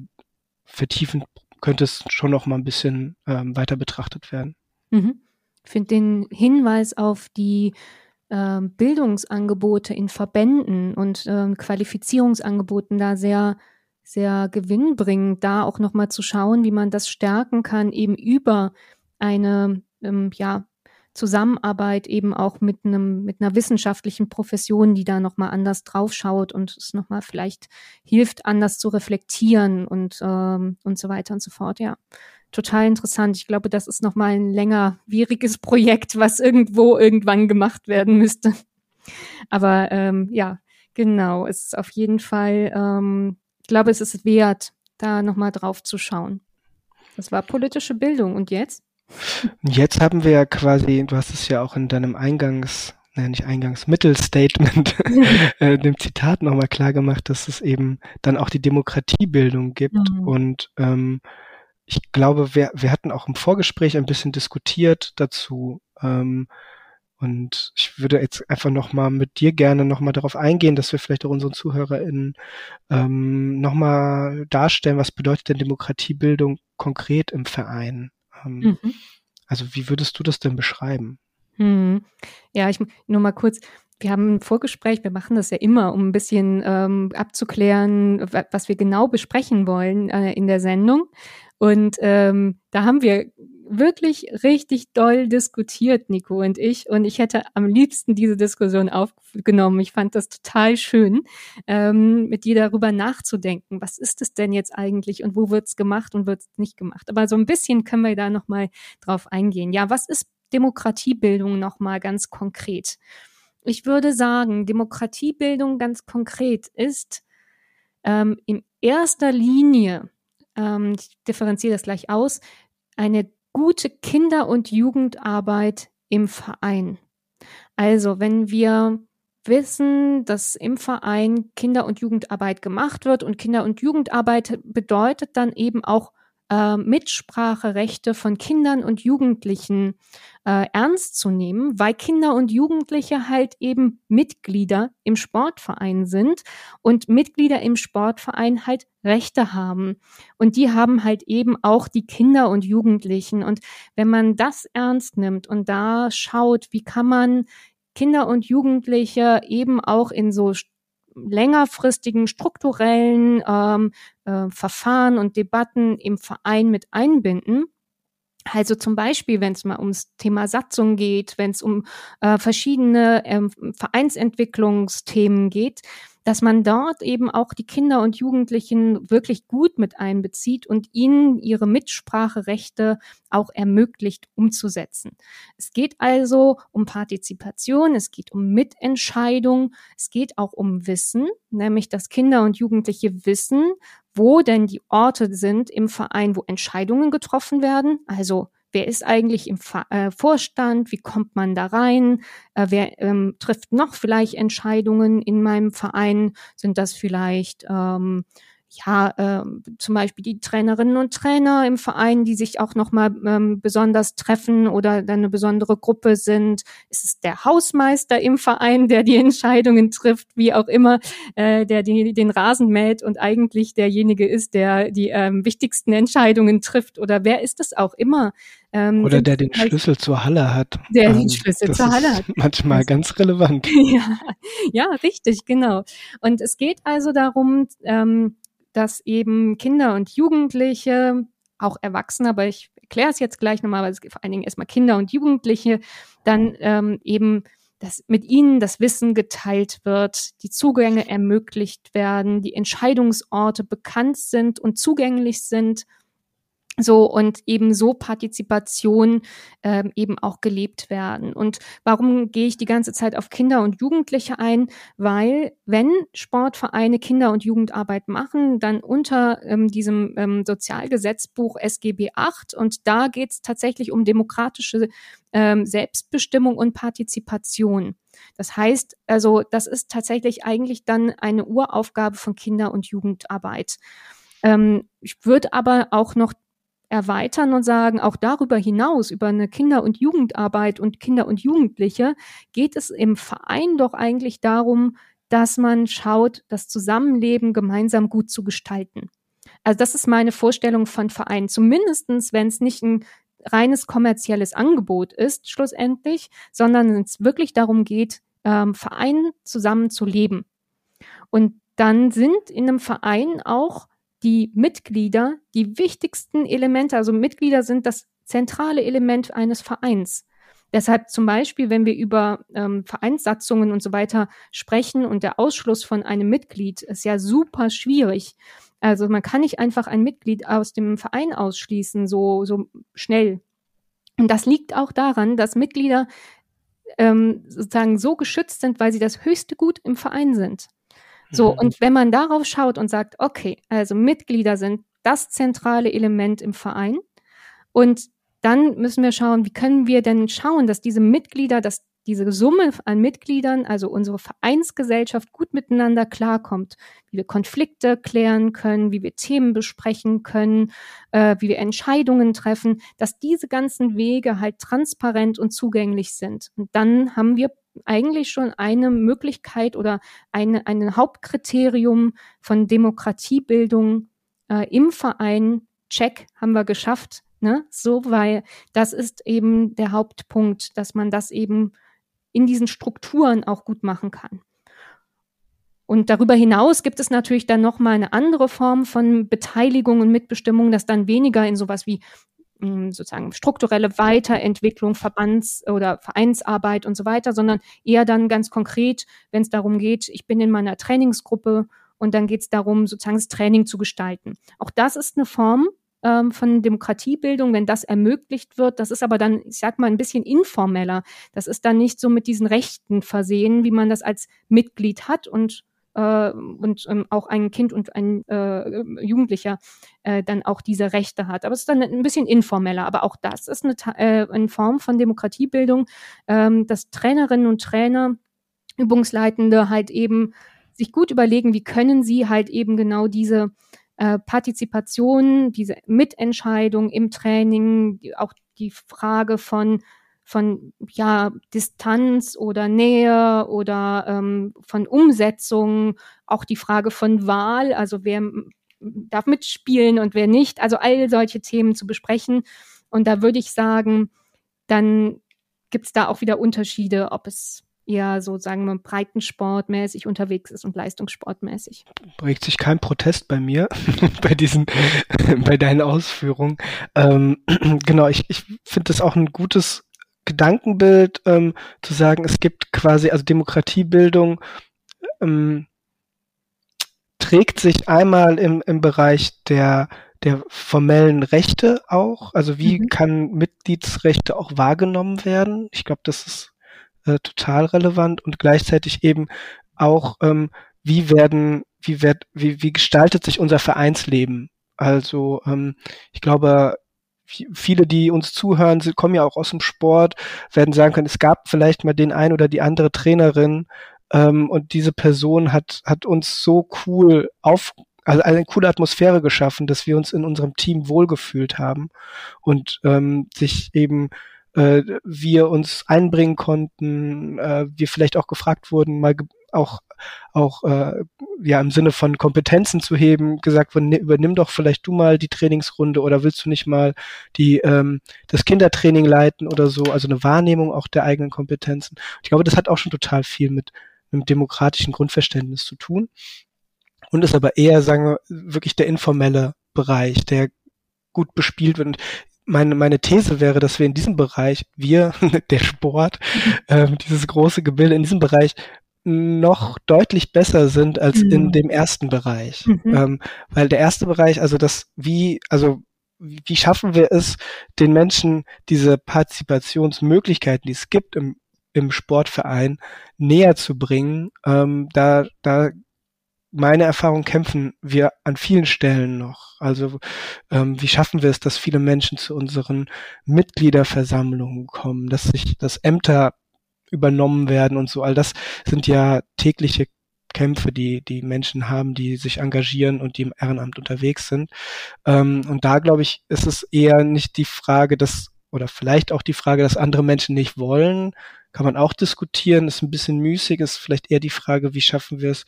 vertiefend könnte es schon noch mal ein bisschen ähm, weiter betrachtet werden. Mhm. Ich finde den Hinweis auf die äh, Bildungsangebote in Verbänden und äh, Qualifizierungsangeboten da sehr sehr gewinnbringend, da auch noch mal zu schauen, wie man das stärken kann, eben über eine ähm, ja Zusammenarbeit eben auch mit einem mit einer wissenschaftlichen Profession, die da noch mal anders draufschaut und es noch mal vielleicht hilft, anders zu reflektieren und ähm, und so weiter und so fort. Ja, total interessant. Ich glaube, das ist noch mal ein längerwieriges Projekt, was irgendwo irgendwann gemacht werden müsste. Aber ähm, ja, genau, es ist auf jeden Fall. Ähm, ich glaube, es ist wert, da noch mal drauf zu schauen. Das war politische Bildung und jetzt? Jetzt haben wir ja quasi, du hast es ja auch in deinem Eingangs, naja nicht Eingangs, Mittelstatement, äh, dem Zitat nochmal klar gemacht, dass es eben dann auch die Demokratiebildung gibt. Mhm. Und ähm, ich glaube, wir, wir hatten auch im Vorgespräch ein bisschen diskutiert dazu. Ähm, und ich würde jetzt einfach nochmal mit dir gerne nochmal darauf eingehen, dass wir vielleicht auch unseren ZuhörerInnen ähm, nochmal darstellen, was bedeutet denn Demokratiebildung konkret im Verein? Ähm, mhm. Also wie würdest du das denn beschreiben? Mhm. Ja, ich nur mal kurz. Wir haben ein Vorgespräch, wir machen das ja immer, um ein bisschen ähm, abzuklären, was wir genau besprechen wollen äh, in der Sendung. Und ähm, da haben wir wirklich richtig doll diskutiert, Nico und ich. Und ich hätte am liebsten diese Diskussion aufgenommen. Ich fand das total schön, ähm, mit dir darüber nachzudenken. Was ist es denn jetzt eigentlich und wo wird's gemacht und wird's nicht gemacht? Aber so ein bisschen können wir da nochmal drauf eingehen. Ja, was ist Demokratiebildung nochmal ganz konkret? Ich würde sagen, Demokratiebildung ganz konkret ist ähm, in erster Linie, ähm, ich differenziere das gleich aus, eine gute Kinder- und Jugendarbeit im Verein. Also, wenn wir wissen, dass im Verein Kinder- und Jugendarbeit gemacht wird und Kinder- und Jugendarbeit bedeutet dann eben auch äh, Mitspracherechte von Kindern und Jugendlichen äh, ernst zu nehmen, weil Kinder und Jugendliche halt eben Mitglieder im Sportverein sind und Mitglieder im Sportverein halt Rechte haben. Und die haben halt eben auch die Kinder und Jugendlichen. Und wenn man das ernst nimmt und da schaut, wie kann man Kinder und Jugendliche eben auch in so längerfristigen strukturellen ähm, äh, Verfahren und Debatten im Verein mit einbinden. Also zum Beispiel, wenn es mal ums Thema Satzung geht, wenn es um äh, verschiedene ähm, Vereinsentwicklungsthemen geht, dass man dort eben auch die Kinder und Jugendlichen wirklich gut mit einbezieht und ihnen ihre Mitspracherechte auch ermöglicht umzusetzen. Es geht also um Partizipation, es geht um Mitentscheidung, es geht auch um Wissen, nämlich dass Kinder und Jugendliche wissen, wo denn die Orte sind im Verein, wo Entscheidungen getroffen werden, also Wer ist eigentlich im äh, Vorstand? Wie kommt man da rein? Äh, wer ähm, trifft noch vielleicht Entscheidungen in meinem Verein? Sind das vielleicht ähm, ja, äh, zum Beispiel die Trainerinnen und Trainer im Verein, die sich auch nochmal ähm, besonders treffen oder dann eine besondere Gruppe sind. Ist es der Hausmeister im Verein, der die Entscheidungen trifft, wie auch immer, äh, der die, den Rasen mäht und eigentlich derjenige ist, der die ähm, wichtigsten Entscheidungen trifft oder wer ist es auch immer. Ähm, oder der den halt, Schlüssel zur Halle hat. Der den ähm, Schlüssel zur Halle hat. Manchmal ganz relevant. ja, ja, richtig, genau. Und es geht also darum, ähm, dass eben Kinder und Jugendliche, auch Erwachsene, aber ich erkläre es jetzt gleich nochmal, weil es vor allen Dingen erstmal Kinder und Jugendliche, dann ähm, eben dass mit ihnen das Wissen geteilt wird, die Zugänge ermöglicht werden, die Entscheidungsorte bekannt sind und zugänglich sind so und eben so Partizipation ähm, eben auch gelebt werden. Und warum gehe ich die ganze Zeit auf Kinder und Jugendliche ein? Weil wenn Sportvereine Kinder- und Jugendarbeit machen, dann unter ähm, diesem ähm, Sozialgesetzbuch SGB 8 und da geht es tatsächlich um demokratische ähm, Selbstbestimmung und Partizipation. Das heißt, also das ist tatsächlich eigentlich dann eine Uraufgabe von Kinder- und Jugendarbeit. Ähm, ich würde aber auch noch erweitern und sagen, auch darüber hinaus, über eine Kinder- und Jugendarbeit und Kinder und Jugendliche, geht es im Verein doch eigentlich darum, dass man schaut, das Zusammenleben gemeinsam gut zu gestalten. Also das ist meine Vorstellung von Verein. Zumindestens, wenn es nicht ein reines kommerzielles Angebot ist, schlussendlich, sondern es wirklich darum geht, ähm, Verein zusammen zu leben. Und dann sind in einem Verein auch die Mitglieder die wichtigsten Elemente, also Mitglieder sind das zentrale Element eines Vereins. Deshalb zum Beispiel, wenn wir über ähm, Vereinssatzungen und so weiter sprechen und der Ausschluss von einem Mitglied ist ja super schwierig. Also man kann nicht einfach ein Mitglied aus dem Verein ausschließen, so, so schnell. Und das liegt auch daran, dass Mitglieder ähm, sozusagen so geschützt sind, weil sie das höchste Gut im Verein sind. So, mhm. und wenn man darauf schaut und sagt, okay, also Mitglieder sind das zentrale Element im Verein und dann müssen wir schauen, wie können wir denn schauen, dass diese Mitglieder, dass diese Summe an Mitgliedern, also unsere Vereinsgesellschaft gut miteinander klarkommt, wie wir Konflikte klären können, wie wir Themen besprechen können, äh, wie wir Entscheidungen treffen, dass diese ganzen Wege halt transparent und zugänglich sind. Und dann haben wir eigentlich schon eine Möglichkeit oder eine, ein Hauptkriterium von Demokratiebildung äh, im Verein. Check haben wir geschafft. Ne? So, weil das ist eben der Hauptpunkt, dass man das eben in diesen Strukturen auch gut machen kann. Und darüber hinaus gibt es natürlich dann noch mal eine andere Form von Beteiligung und Mitbestimmung, das dann weniger in sowas wie sozusagen strukturelle Weiterentwicklung, Verbands- oder Vereinsarbeit und so weiter, sondern eher dann ganz konkret, wenn es darum geht, ich bin in meiner Trainingsgruppe und dann geht es darum, sozusagen das Training zu gestalten. Auch das ist eine Form ähm, von Demokratiebildung, wenn das ermöglicht wird. Das ist aber dann, ich sag mal, ein bisschen informeller. Das ist dann nicht so mit diesen Rechten versehen, wie man das als Mitglied hat und äh, und ähm, auch ein Kind und ein äh, Jugendlicher äh, dann auch diese Rechte hat. Aber es ist dann ein bisschen informeller. Aber auch das ist eine, äh, eine Form von Demokratiebildung, ähm, dass Trainerinnen und Trainer, Übungsleitende halt eben sich gut überlegen, wie können sie halt eben genau diese äh, Partizipation, diese Mitentscheidung im Training, auch die Frage von von ja Distanz oder Nähe oder ähm, von Umsetzung, auch die Frage von Wahl, also wer darf mitspielen und wer nicht, also all solche Themen zu besprechen. Und da würde ich sagen, dann gibt es da auch wieder Unterschiede, ob es eher so, sagen wir, breitensportmäßig unterwegs ist und leistungssportmäßig. Regt sich kein Protest bei mir bei diesen, bei deinen Ausführungen. Ähm, genau, ich, ich finde das auch ein gutes Gedankenbild, ähm, zu sagen, es gibt quasi, also Demokratiebildung ähm, trägt sich einmal im, im Bereich der der formellen Rechte auch? Also wie mhm. kann Mitgliedsrechte auch wahrgenommen werden? Ich glaube, das ist äh, total relevant und gleichzeitig eben auch, ähm, wie werden, wie wird, wie, wie gestaltet sich unser Vereinsleben? Also ähm, ich glaube, viele, die uns zuhören, kommen ja auch aus dem Sport, werden sagen können, es gab vielleicht mal den ein oder die andere Trainerin ähm, und diese Person hat, hat uns so cool auf, also eine coole Atmosphäre geschaffen, dass wir uns in unserem Team wohlgefühlt haben und ähm, sich eben äh, wir uns einbringen konnten, äh, wir vielleicht auch gefragt wurden, mal auch auch äh, ja im Sinne von Kompetenzen zu heben, gesagt wurde, übernimm doch vielleicht du mal die Trainingsrunde oder willst du nicht mal die ähm, das Kindertraining leiten oder so, also eine Wahrnehmung auch der eigenen Kompetenzen. Ich glaube, das hat auch schon total viel mit einem demokratischen Grundverständnis zu tun und ist aber eher, sagen wir, wirklich der informelle Bereich, der gut bespielt wird. Und meine, meine These wäre, dass wir in diesem Bereich, wir, der Sport, ähm, dieses große Gebilde in diesem Bereich noch deutlich besser sind als mhm. in dem ersten Bereich. Mhm. Ähm, weil der erste Bereich, also das, wie, also wie schaffen wir es, den Menschen diese Partizipationsmöglichkeiten, die es gibt im, im Sportverein, näher zu bringen? Ähm, da, da meine Erfahrung kämpfen wir an vielen Stellen noch. Also ähm, wie schaffen wir es, dass viele Menschen zu unseren Mitgliederversammlungen kommen, dass sich, dass Ämter übernommen werden und so. All das sind ja tägliche Kämpfe, die die Menschen haben, die sich engagieren und die im Ehrenamt unterwegs sind. Ähm, und da glaube ich, ist es eher nicht die Frage, dass oder vielleicht auch die Frage, dass andere Menschen nicht wollen, kann man auch diskutieren, ist ein bisschen müßig, ist vielleicht eher die Frage, wie schaffen wir es,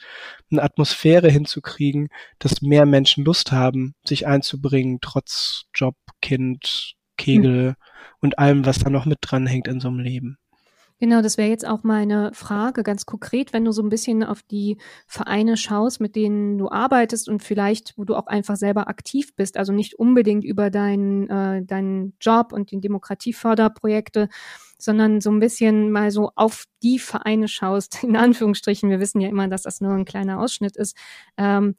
eine Atmosphäre hinzukriegen, dass mehr Menschen Lust haben, sich einzubringen, trotz Job, Kind, Kegel hm. und allem, was da noch mit dranhängt in so einem Leben. Genau, das wäre jetzt auch meine Frage, ganz konkret, wenn du so ein bisschen auf die Vereine schaust, mit denen du arbeitest und vielleicht, wo du auch einfach selber aktiv bist, also nicht unbedingt über deinen, äh, deinen Job und die Demokratieförderprojekte, sondern so ein bisschen mal so auf die Vereine schaust, in Anführungsstrichen. Wir wissen ja immer, dass das nur ein kleiner Ausschnitt ist. Ähm,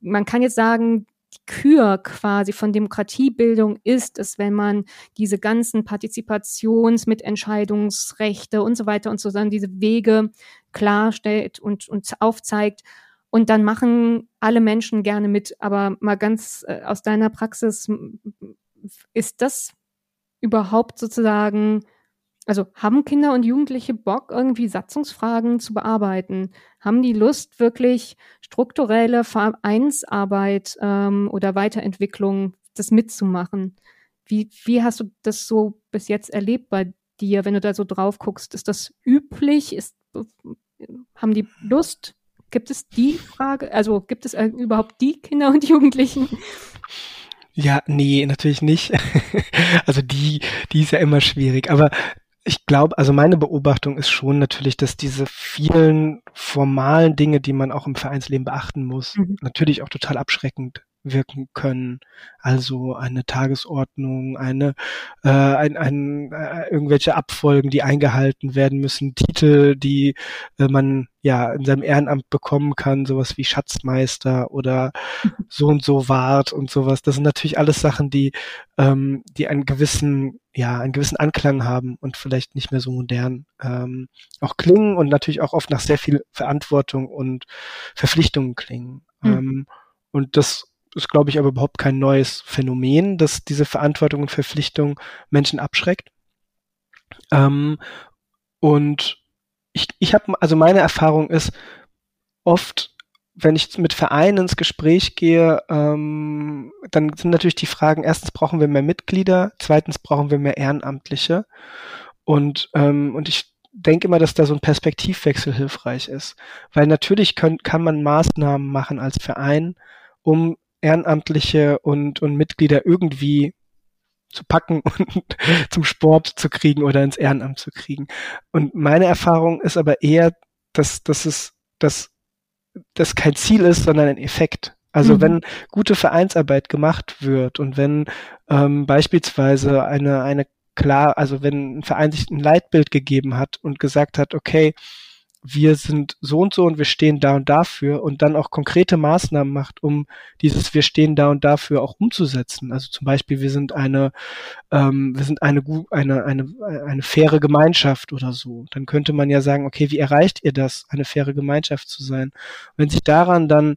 man kann jetzt sagen, die Kür quasi von Demokratiebildung ist es, wenn man diese ganzen Partizipations-, Mitentscheidungsrechte und so weiter und so, dann diese Wege klarstellt und, und aufzeigt. Und dann machen alle Menschen gerne mit. Aber mal ganz äh, aus deiner Praxis, ist das überhaupt sozusagen also haben Kinder und Jugendliche Bock, irgendwie Satzungsfragen zu bearbeiten? Haben die Lust, wirklich strukturelle Vereinsarbeit ähm, oder Weiterentwicklung, das mitzumachen? Wie, wie hast du das so bis jetzt erlebt bei dir, wenn du da so drauf guckst? Ist das üblich? Ist, haben die Lust? Gibt es die Frage? Also gibt es überhaupt die Kinder und Jugendlichen? Ja, nee, natürlich nicht. also die, die ist ja immer schwierig. Aber ich glaube, also meine Beobachtung ist schon natürlich, dass diese vielen formalen Dinge, die man auch im Vereinsleben beachten muss, mhm. natürlich auch total abschreckend wirken können. Also eine Tagesordnung, eine äh, ein, ein, äh, irgendwelche Abfolgen, die eingehalten werden müssen, Titel, die äh, man ja in seinem Ehrenamt bekommen kann, sowas wie Schatzmeister oder so und so Wart und sowas. Das sind natürlich alles Sachen, die ähm, die einen gewissen ja einen gewissen Anklang haben und vielleicht nicht mehr so modern ähm, auch klingen und natürlich auch oft nach sehr viel Verantwortung und Verpflichtungen klingen. Mhm. Ähm, und das ist, glaube ich, aber überhaupt kein neues Phänomen, dass diese Verantwortung und Verpflichtung Menschen abschreckt. Ähm, und ich, ich habe, also meine Erfahrung ist, oft wenn ich mit Vereinen ins Gespräch gehe, ähm, dann sind natürlich die Fragen, erstens brauchen wir mehr Mitglieder, zweitens brauchen wir mehr Ehrenamtliche. Und, ähm, und ich denke immer, dass da so ein Perspektivwechsel hilfreich ist. Weil natürlich können, kann man Maßnahmen machen als Verein, um Ehrenamtliche und, und Mitglieder irgendwie zu packen und zum Sport zu kriegen oder ins Ehrenamt zu kriegen. Und meine Erfahrung ist aber eher, dass, dass es, dass das kein Ziel ist, sondern ein Effekt. Also mhm. wenn gute Vereinsarbeit gemacht wird und wenn ähm, beispielsweise eine, eine klar, also wenn ein Verein sich ein Leitbild gegeben hat und gesagt hat, okay, wir sind so und so und wir stehen da und dafür und dann auch konkrete Maßnahmen macht, um dieses wir stehen da und dafür auch umzusetzen. Also zum Beispiel, wir sind eine, ähm, wir sind eine, eine, eine, eine faire Gemeinschaft oder so. Dann könnte man ja sagen, okay, wie erreicht ihr das, eine faire Gemeinschaft zu sein? Wenn sich daran dann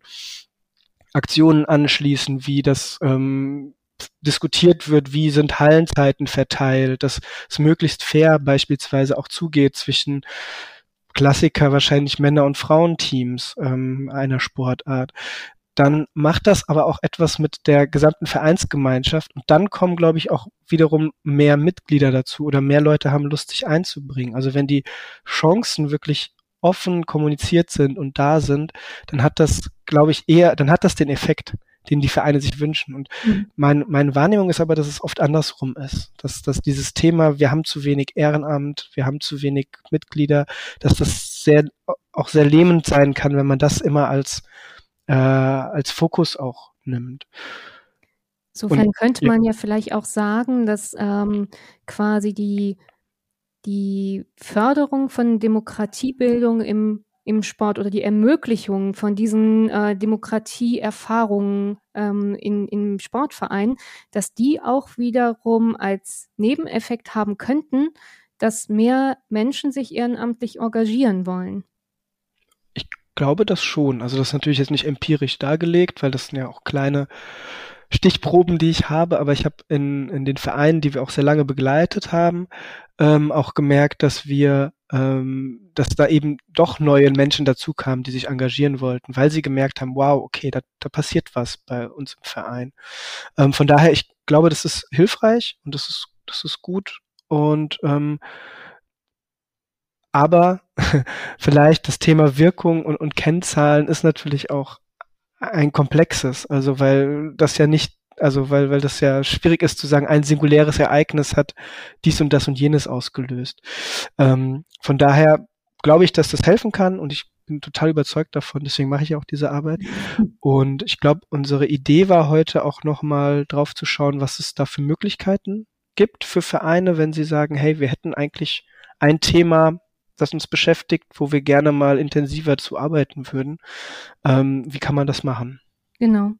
Aktionen anschließen, wie das ähm, diskutiert wird, wie sind Hallenzeiten verteilt, dass es möglichst fair beispielsweise auch zugeht zwischen Klassiker wahrscheinlich Männer- und Frauenteams ähm, einer Sportart. Dann macht das aber auch etwas mit der gesamten Vereinsgemeinschaft und dann kommen, glaube ich, auch wiederum mehr Mitglieder dazu oder mehr Leute haben Lust, sich einzubringen. Also wenn die Chancen wirklich offen kommuniziert sind und da sind, dann hat das, glaube ich, eher, dann hat das den Effekt den die Vereine sich wünschen. Und mhm. mein, meine Wahrnehmung ist aber, dass es oft andersrum ist. Dass, dass dieses Thema, wir haben zu wenig Ehrenamt, wir haben zu wenig Mitglieder, dass das sehr, auch sehr lähmend sein kann, wenn man das immer als, äh, als Fokus auch nimmt. Insofern Und, könnte man ja. ja vielleicht auch sagen, dass ähm, quasi die, die Förderung von Demokratiebildung im im Sport oder die Ermöglichung von diesen äh, Demokratieerfahrungen ähm, in, im Sportverein, dass die auch wiederum als Nebeneffekt haben könnten, dass mehr Menschen sich ehrenamtlich engagieren wollen. Ich glaube das schon. Also das ist natürlich jetzt nicht empirisch dargelegt, weil das sind ja auch kleine Stichproben, die ich habe, aber ich habe in, in den Vereinen, die wir auch sehr lange begleitet haben, ähm, auch gemerkt, dass wir, ähm, dass da eben doch neue Menschen dazu kamen, die sich engagieren wollten, weil sie gemerkt haben, wow, okay, da, da passiert was bei uns im Verein. Ähm, von daher, ich glaube, das ist hilfreich und das ist, das ist gut und ähm, aber vielleicht das Thema Wirkung und, und Kennzahlen ist natürlich auch ein komplexes, also weil das ja nicht, also weil, weil das ja schwierig ist zu sagen, ein singuläres Ereignis hat dies und das und jenes ausgelöst. Ähm, von daher glaube ich, dass das helfen kann und ich bin total überzeugt davon, deswegen mache ich auch diese Arbeit. Und ich glaube, unsere Idee war heute auch nochmal drauf zu schauen, was es da für Möglichkeiten gibt für Vereine, wenn sie sagen, hey, wir hätten eigentlich ein Thema, das uns beschäftigt, wo wir gerne mal intensiver zu arbeiten würden. Ähm, wie kann man das machen? Genau.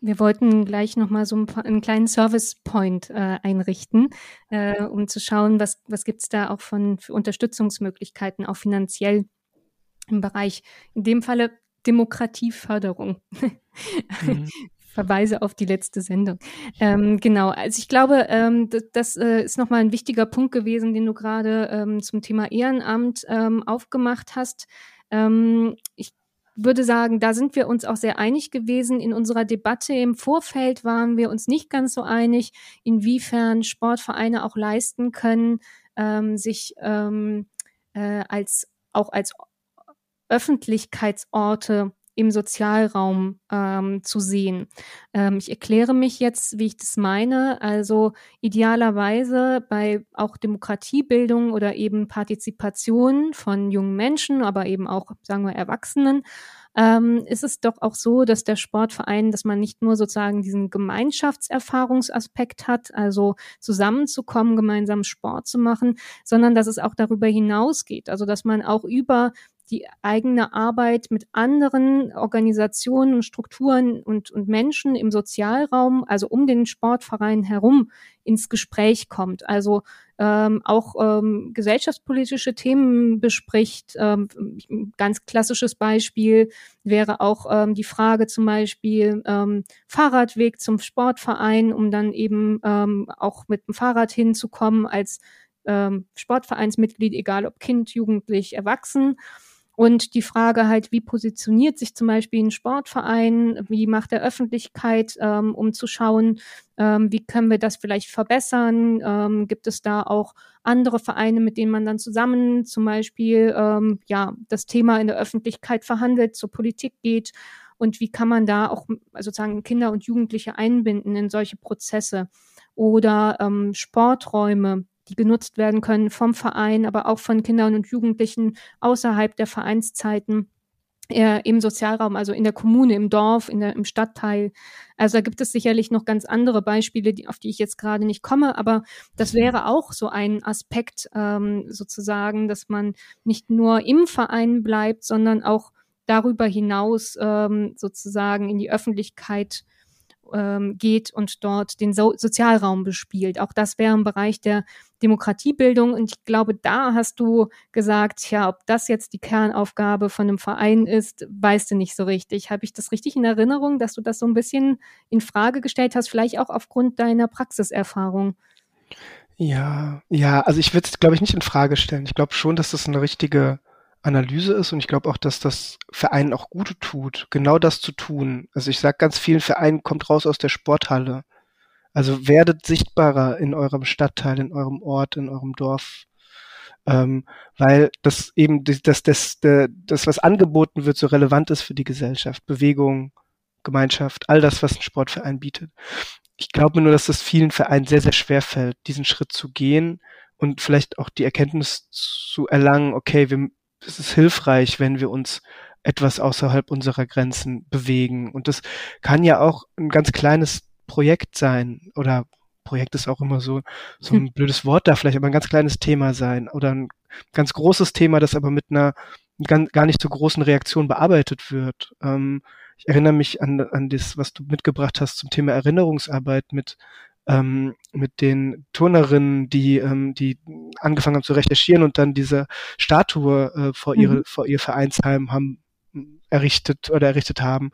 Wir wollten gleich nochmal so ein einen kleinen Service Point äh, einrichten, äh, um zu schauen, was, was gibt's da auch von für Unterstützungsmöglichkeiten, auch finanziell im Bereich, in dem Falle Demokratieförderung. Mhm. verweise auf die letzte Sendung. Ähm, genau, also ich glaube, ähm, das, das äh, ist nochmal ein wichtiger Punkt gewesen, den du gerade ähm, zum Thema Ehrenamt ähm, aufgemacht hast. Ähm, ich würde sagen, da sind wir uns auch sehr einig gewesen. In unserer Debatte im Vorfeld waren wir uns nicht ganz so einig, inwiefern Sportvereine auch leisten können, ähm, sich äh, als auch als Öffentlichkeitsorte im Sozialraum ähm, zu sehen. Ähm, ich erkläre mich jetzt, wie ich das meine. Also idealerweise bei auch Demokratiebildung oder eben Partizipation von jungen Menschen, aber eben auch, sagen wir, Erwachsenen, ähm, ist es doch auch so, dass der Sportverein, dass man nicht nur sozusagen diesen Gemeinschaftserfahrungsaspekt hat, also zusammenzukommen, gemeinsam Sport zu machen, sondern dass es auch darüber hinausgeht. Also dass man auch über die eigene Arbeit mit anderen Organisationen und Strukturen und, und Menschen im Sozialraum, also um den Sportverein herum, ins Gespräch kommt. Also ähm, auch ähm, gesellschaftspolitische Themen bespricht. Ähm, ganz klassisches Beispiel wäre auch ähm, die Frage zum Beispiel ähm, Fahrradweg zum Sportverein, um dann eben ähm, auch mit dem Fahrrad hinzukommen als ähm, Sportvereinsmitglied, egal ob Kind, Jugendlich, Erwachsen Und die Frage halt, wie positioniert sich zum Beispiel ein Sportverein, wie macht er Öffentlichkeit, ähm, um zu schauen, ähm, wie können wir das vielleicht verbessern? Ähm, gibt es da auch andere Vereine, mit denen man dann zusammen zum Beispiel ähm, ja das Thema in der Öffentlichkeit verhandelt, zur Politik geht? Und wie kann man da auch sozusagen Kinder und Jugendliche einbinden in solche Prozesse? Oder ähm, Sporträume, die genutzt werden können vom Verein, aber auch von Kindern und Jugendlichen außerhalb der Vereinszeiten äh, im Sozialraum, also in der Kommune, im Dorf, in der, im Stadtteil. Also da gibt es sicherlich noch ganz andere Beispiele, die, auf die ich jetzt gerade nicht komme, aber das wäre auch so ein Aspekt ähm, sozusagen, dass man nicht nur im Verein bleibt, sondern auch darüber hinaus ähm, sozusagen in die Öffentlichkeit ähm, geht und dort den so Sozialraum bespielt. Auch das wäre im Bereich der Demokratiebildung. Und ich glaube, da hast du gesagt, ja, ob das jetzt die Kernaufgabe von einem Verein ist, weißt du nicht so richtig. Habe ich das richtig in Erinnerung, dass du das so ein bisschen in Frage gestellt hast, vielleicht auch aufgrund deiner Praxiserfahrung? Ja, ja, also ich würde es, glaube ich, nicht in Frage stellen. Ich glaube schon, dass das eine richtige Analyse ist und ich glaube auch, dass das Vereinen auch gut tut, genau das zu tun. Also ich sage ganz vielen Vereinen, kommt raus aus der Sporthalle. Also werdet sichtbarer in eurem Stadtteil, in eurem Ort, in eurem Dorf. Ähm, weil das eben das, das, das, das, was angeboten wird, so relevant ist für die Gesellschaft. Bewegung, Gemeinschaft, all das, was ein Sportverein bietet. Ich glaube nur, dass das vielen Vereinen sehr, sehr schwer fällt, diesen Schritt zu gehen und vielleicht auch die Erkenntnis zu erlangen, okay, wir, es ist hilfreich, wenn wir uns etwas außerhalb unserer Grenzen bewegen. Und das kann ja auch ein ganz kleines Projekt sein oder Projekt ist auch immer so, so ein blödes Wort da vielleicht, aber ein ganz kleines Thema sein oder ein ganz großes Thema, das aber mit einer gar nicht so großen Reaktion bearbeitet wird. Ähm, ich erinnere mich an, an das, was du mitgebracht hast zum Thema Erinnerungsarbeit mit ähm, mit den Turnerinnen, die, ähm, die angefangen haben zu recherchieren und dann diese Statue äh, vor, ihre, mhm. vor ihr Vereinsheim haben errichtet oder errichtet haben.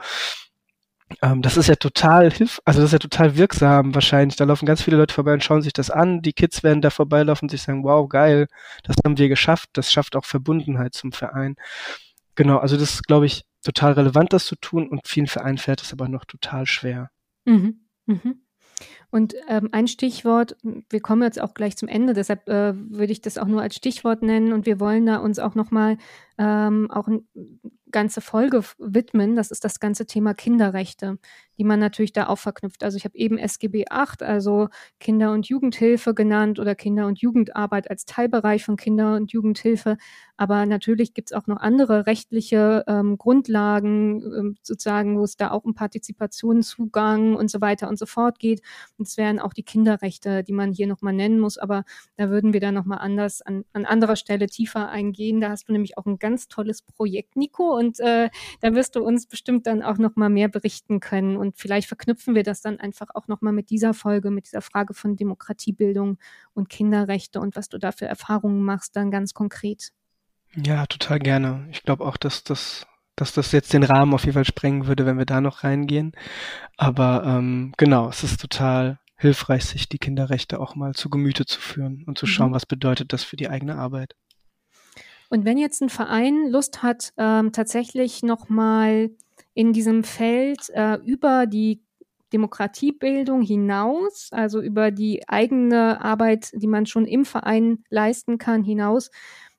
Ähm, das ist ja total hilf, also das ist ja total wirksam wahrscheinlich. Da laufen ganz viele Leute vorbei und schauen sich das an. Die Kids werden da vorbeilaufen und sich sagen, wow, geil, das haben wir geschafft. Das schafft auch Verbundenheit zum Verein. Genau, also das ist, glaube ich, total relevant, das zu tun und vielen Vereinen fällt es aber noch total schwer. Mhm. Mhm. Und ähm, ein Stichwort, wir kommen jetzt auch gleich zum Ende, deshalb äh, würde ich das auch nur als Stichwort nennen und wir wollen da uns auch nochmal ähm, auch ein, ganze Folge widmen. Das ist das ganze Thema Kinderrechte, die man natürlich da auch verknüpft. Also ich habe eben SGB 8, also Kinder- und Jugendhilfe genannt oder Kinder- und Jugendarbeit als Teilbereich von Kinder- und Jugendhilfe. Aber natürlich gibt es auch noch andere rechtliche ähm, Grundlagen, ähm, sozusagen, wo es da auch um Partizipation, Zugang und so weiter und so fort geht. Es wären auch die Kinderrechte, die man hier nochmal nennen muss. Aber da würden wir dann nochmal anders an, an anderer Stelle tiefer eingehen. Da hast du nämlich auch ein ganz tolles Projekt, Nico. Und äh, da wirst du uns bestimmt dann auch nochmal mehr berichten können. Und vielleicht verknüpfen wir das dann einfach auch nochmal mit dieser Folge, mit dieser Frage von Demokratiebildung und Kinderrechte und was du da für Erfahrungen machst, dann ganz konkret. Ja, total gerne. Ich glaube auch, dass das dass das jetzt den Rahmen auf jeden Fall sprengen würde, wenn wir da noch reingehen. Aber ähm, genau, es ist total hilfreich, sich die Kinderrechte auch mal zu Gemüte zu führen und zu schauen, mhm. was bedeutet das für die eigene Arbeit. Und wenn jetzt ein Verein Lust hat, ähm, tatsächlich nochmal in diesem Feld äh, über die Demokratiebildung hinaus, also über die eigene Arbeit, die man schon im Verein leisten kann, hinaus,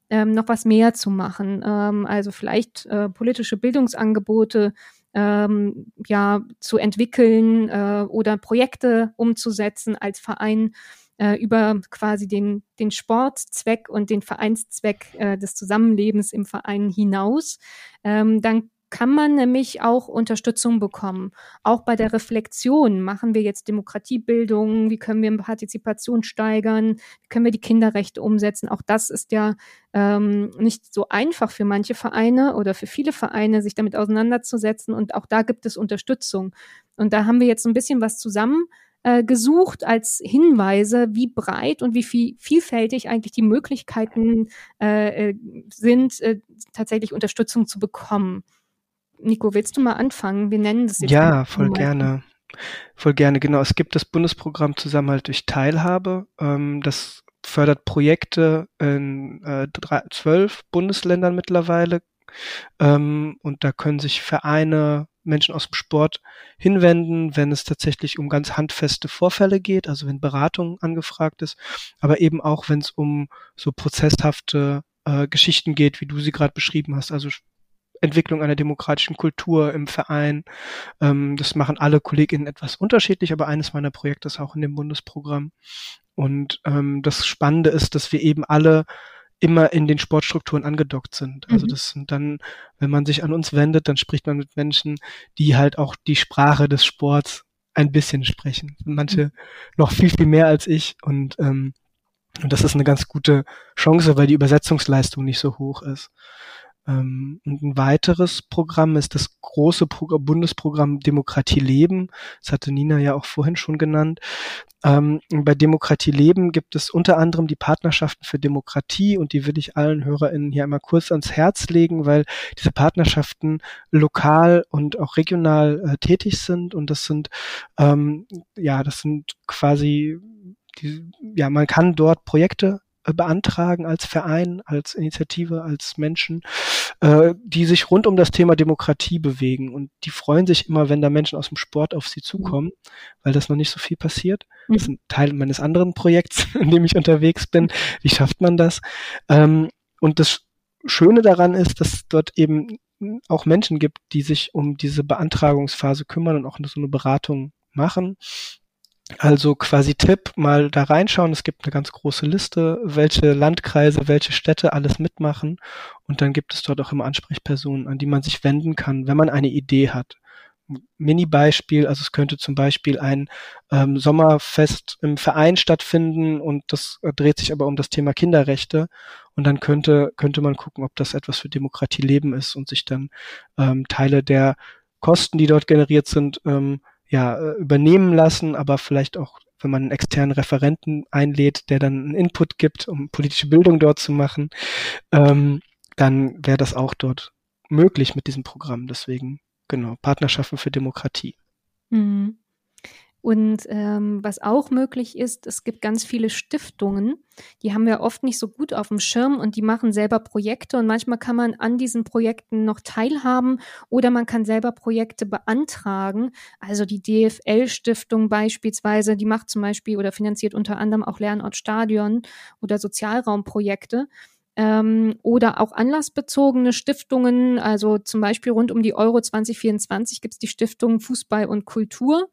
ähm, noch was mehr zu machen. Ähm, also vielleicht äh, politische Bildungsangebote ähm, ja zu entwickeln äh, oder Projekte umzusetzen als Verein äh, über quasi den, den Sportzweck und den Vereinszweck äh, des Zusammenlebens im Verein hinaus, ähm, dann kann man nämlich auch Unterstützung bekommen. Auch bei der Reflexion machen wir jetzt Demokratiebildung, wie können wir Partizipation steigern, wie können wir die Kinderrechte umsetzen. Auch das ist ja ähm, nicht so einfach für manche Vereine oder für viele Vereine, sich damit auseinanderzusetzen. Und auch da gibt es Unterstützung. Und da haben wir jetzt ein bisschen was zusammen äh, gesucht als Hinweise, wie breit und wie viel, vielfältig eigentlich die Möglichkeiten äh, äh sind, äh, tatsächlich Unterstützung zu bekommen. Nico, willst du mal anfangen? Wir nennen das jetzt. Ja, voll gerne. Voll gerne, genau. Es gibt das Bundesprogramm Zusammenhalt durch Teilhabe. Ähm, das fördert Projekte in äh, drei, zwölf Bundesländern mittlerweile. Ähm, und da können sich Vereine, Menschen aus dem Sport hinwenden, wenn es tatsächlich um ganz handfeste Vorfälle geht, also wenn Beratung angefragt ist, aber eben auch, wenn es um so prozesshafte äh, Geschichten geht, wie du sie gerade beschrieben hast, also Entwicklung einer demokratischen Kultur im Verein. Ähm, das machen alle KollegInnen etwas unterschiedlich, aber eines meiner Projekte ist auch in dem Bundesprogramm. Und ähm, das Spannende ist, dass wir eben alle immer in den Sportstrukturen angedockt sind. Also mhm. das sind dann, wenn man sich an uns wendet, dann spricht man mit Menschen, die halt auch die Sprache des Sports ein bisschen sprechen. Manche mhm. noch viel, viel mehr als ich und ähm, und das ist eine ganz gute Chance, weil die Übersetzungsleistung nicht so hoch ist. Ähm, und ein weiteres Programm ist das große Pro Bundesprogramm Demokratie Leben. Das hatte Nina ja auch vorhin schon genannt. Ähm, bei Demokratie Leben gibt es unter anderem die Partnerschaften für Demokratie und die will ich allen HörerInnen hier einmal kurz ans Herz legen, weil diese Partnerschaften lokal und auch regional äh, tätig sind und das sind ähm, ja das sind quasi die, ja man kann dort Projekte beantragen als Verein, als Initiative, als Menschen, äh, die sich rund um das Thema Demokratie bewegen. Und die freuen sich immer, wenn da Menschen aus dem Sport auf sie zukommen, weil das noch nicht so viel passiert. Das ist ein Teil meines anderen Projekts, in dem ich unterwegs bin. Wie schafft man das? Ähm, und das Schöne daran ist, dass dort eben auch Menschen gibt, die sich um diese Beantragungsphase kümmern und auch so eine Beratung machen. Also quasi Tipp, mal da reinschauen. Es gibt eine ganz große Liste, welche Landkreise, welche Städte alles mitmachen. Und dann gibt es dort auch immer Ansprechpersonen, an die man sich wenden kann, wenn man eine Idee hat. Mini-Beispiel, also es könnte zum Beispiel ein ähm, Sommerfest im Verein stattfinden und das dreht sich aber um das Thema Kinderrechte und dann könnte, könnte man gucken, ob das etwas für Demokratie leben ist und sich dann ähm, Teile der Kosten, die dort generiert sind, ähm, ja, äh, übernehmen lassen, aber vielleicht auch, wenn man einen externen Referenten einlädt, der dann einen Input gibt, um politische Bildung dort zu machen, ähm, dann wäre das auch dort möglich mit diesem Programm. Deswegen, genau, Partnerschaften für Demokratie. Mhm. Und ähm, was auch möglich ist, es gibt ganz viele Stiftungen, die haben wir oft nicht so gut auf dem Schirm und die machen selber Projekte und manchmal kann man an diesen Projekten noch teilhaben oder man kann selber Projekte beantragen. Also die DFL-Stiftung beispielsweise, die macht zum Beispiel oder finanziert unter anderem auch Lernortstadion oder Sozialraumprojekte ähm, oder auch anlassbezogene Stiftungen, also zum Beispiel rund um die Euro 2024 gibt es die Stiftung Fußball und Kultur.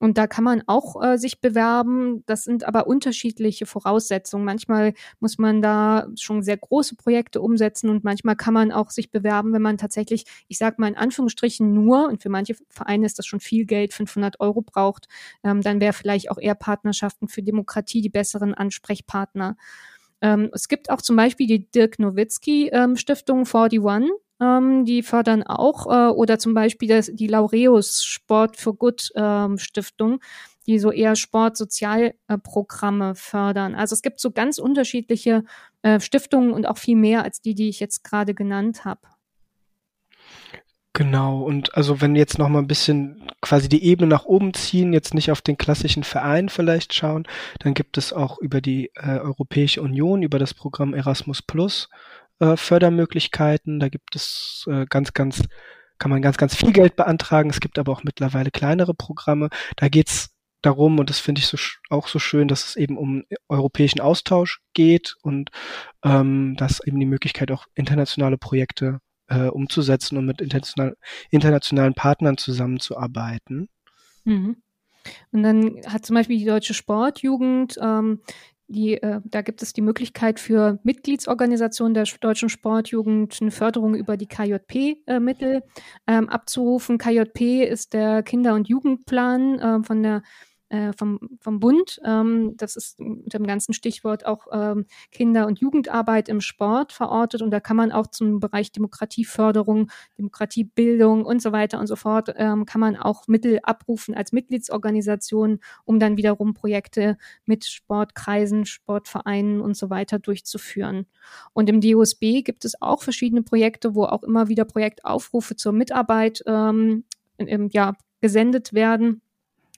Und da kann man auch äh, sich bewerben. Das sind aber unterschiedliche Voraussetzungen. Manchmal muss man da schon sehr große Projekte umsetzen und manchmal kann man auch sich bewerben, wenn man tatsächlich, ich sage mal in Anführungsstrichen nur, und für manche Vereine ist das schon viel Geld, 500 Euro braucht, ähm, dann wäre vielleicht auch eher Partnerschaften für Demokratie die besseren Ansprechpartner. Ähm, es gibt auch zum Beispiel die Dirk Nowitzki ähm, Stiftung 41 ähm, die fördern auch, äh, oder zum Beispiel das, die Laureus Sport for Good ähm, Stiftung, die so eher Sportsozialprogramme äh, fördern. Also es gibt so ganz unterschiedliche äh, Stiftungen und auch viel mehr als die, die ich jetzt gerade genannt habe. Genau, und also wenn jetzt noch mal ein bisschen quasi die Ebene nach oben ziehen, jetzt nicht auf den klassischen Verein vielleicht schauen, dann gibt es auch über die äh, Europäische Union, über das Programm Erasmus Plus, äh, Fördermöglichkeiten. Da gibt es äh, ganz, ganz, kann man ganz, ganz viel Geld beantragen. Es gibt aber auch mittlerweile kleinere Programme. Da geht's darum, und das finde ich so, auch so schön, dass es eben um europäischen Austausch geht und ähm, dass eben die Möglichkeit auch internationale Projekte äh, umzusetzen und mit international, internationalen Partnern zusammenzuarbeiten. Mhm. Und dann hat zum Beispiel die Deutsche Sportjugend ähm, die, äh, da gibt es die Möglichkeit für Mitgliedsorganisationen der Deutschen Sportjugend eine Förderung über die KJP-Mittel äh, ähm, abzurufen. KJP ist der Kinder- und Jugendplan äh, von der äh, vom, vom Bund. Ähm, das ist unter dem ganzen Stichwort auch ähm, Kinder- und Jugendarbeit im Sport verortet. Und da kann man auch zum Bereich Demokratieförderung, Demokratiebildung und so weiter und so fort, ähm, kann man auch Mittel abrufen als Mitgliedsorganisation, um dann wiederum Projekte mit Sportkreisen, Sportvereinen und so weiter durchzuführen. Und im DOSB gibt es auch verschiedene Projekte, wo auch immer wieder Projektaufrufe zur Mitarbeit ähm, ja, gesendet werden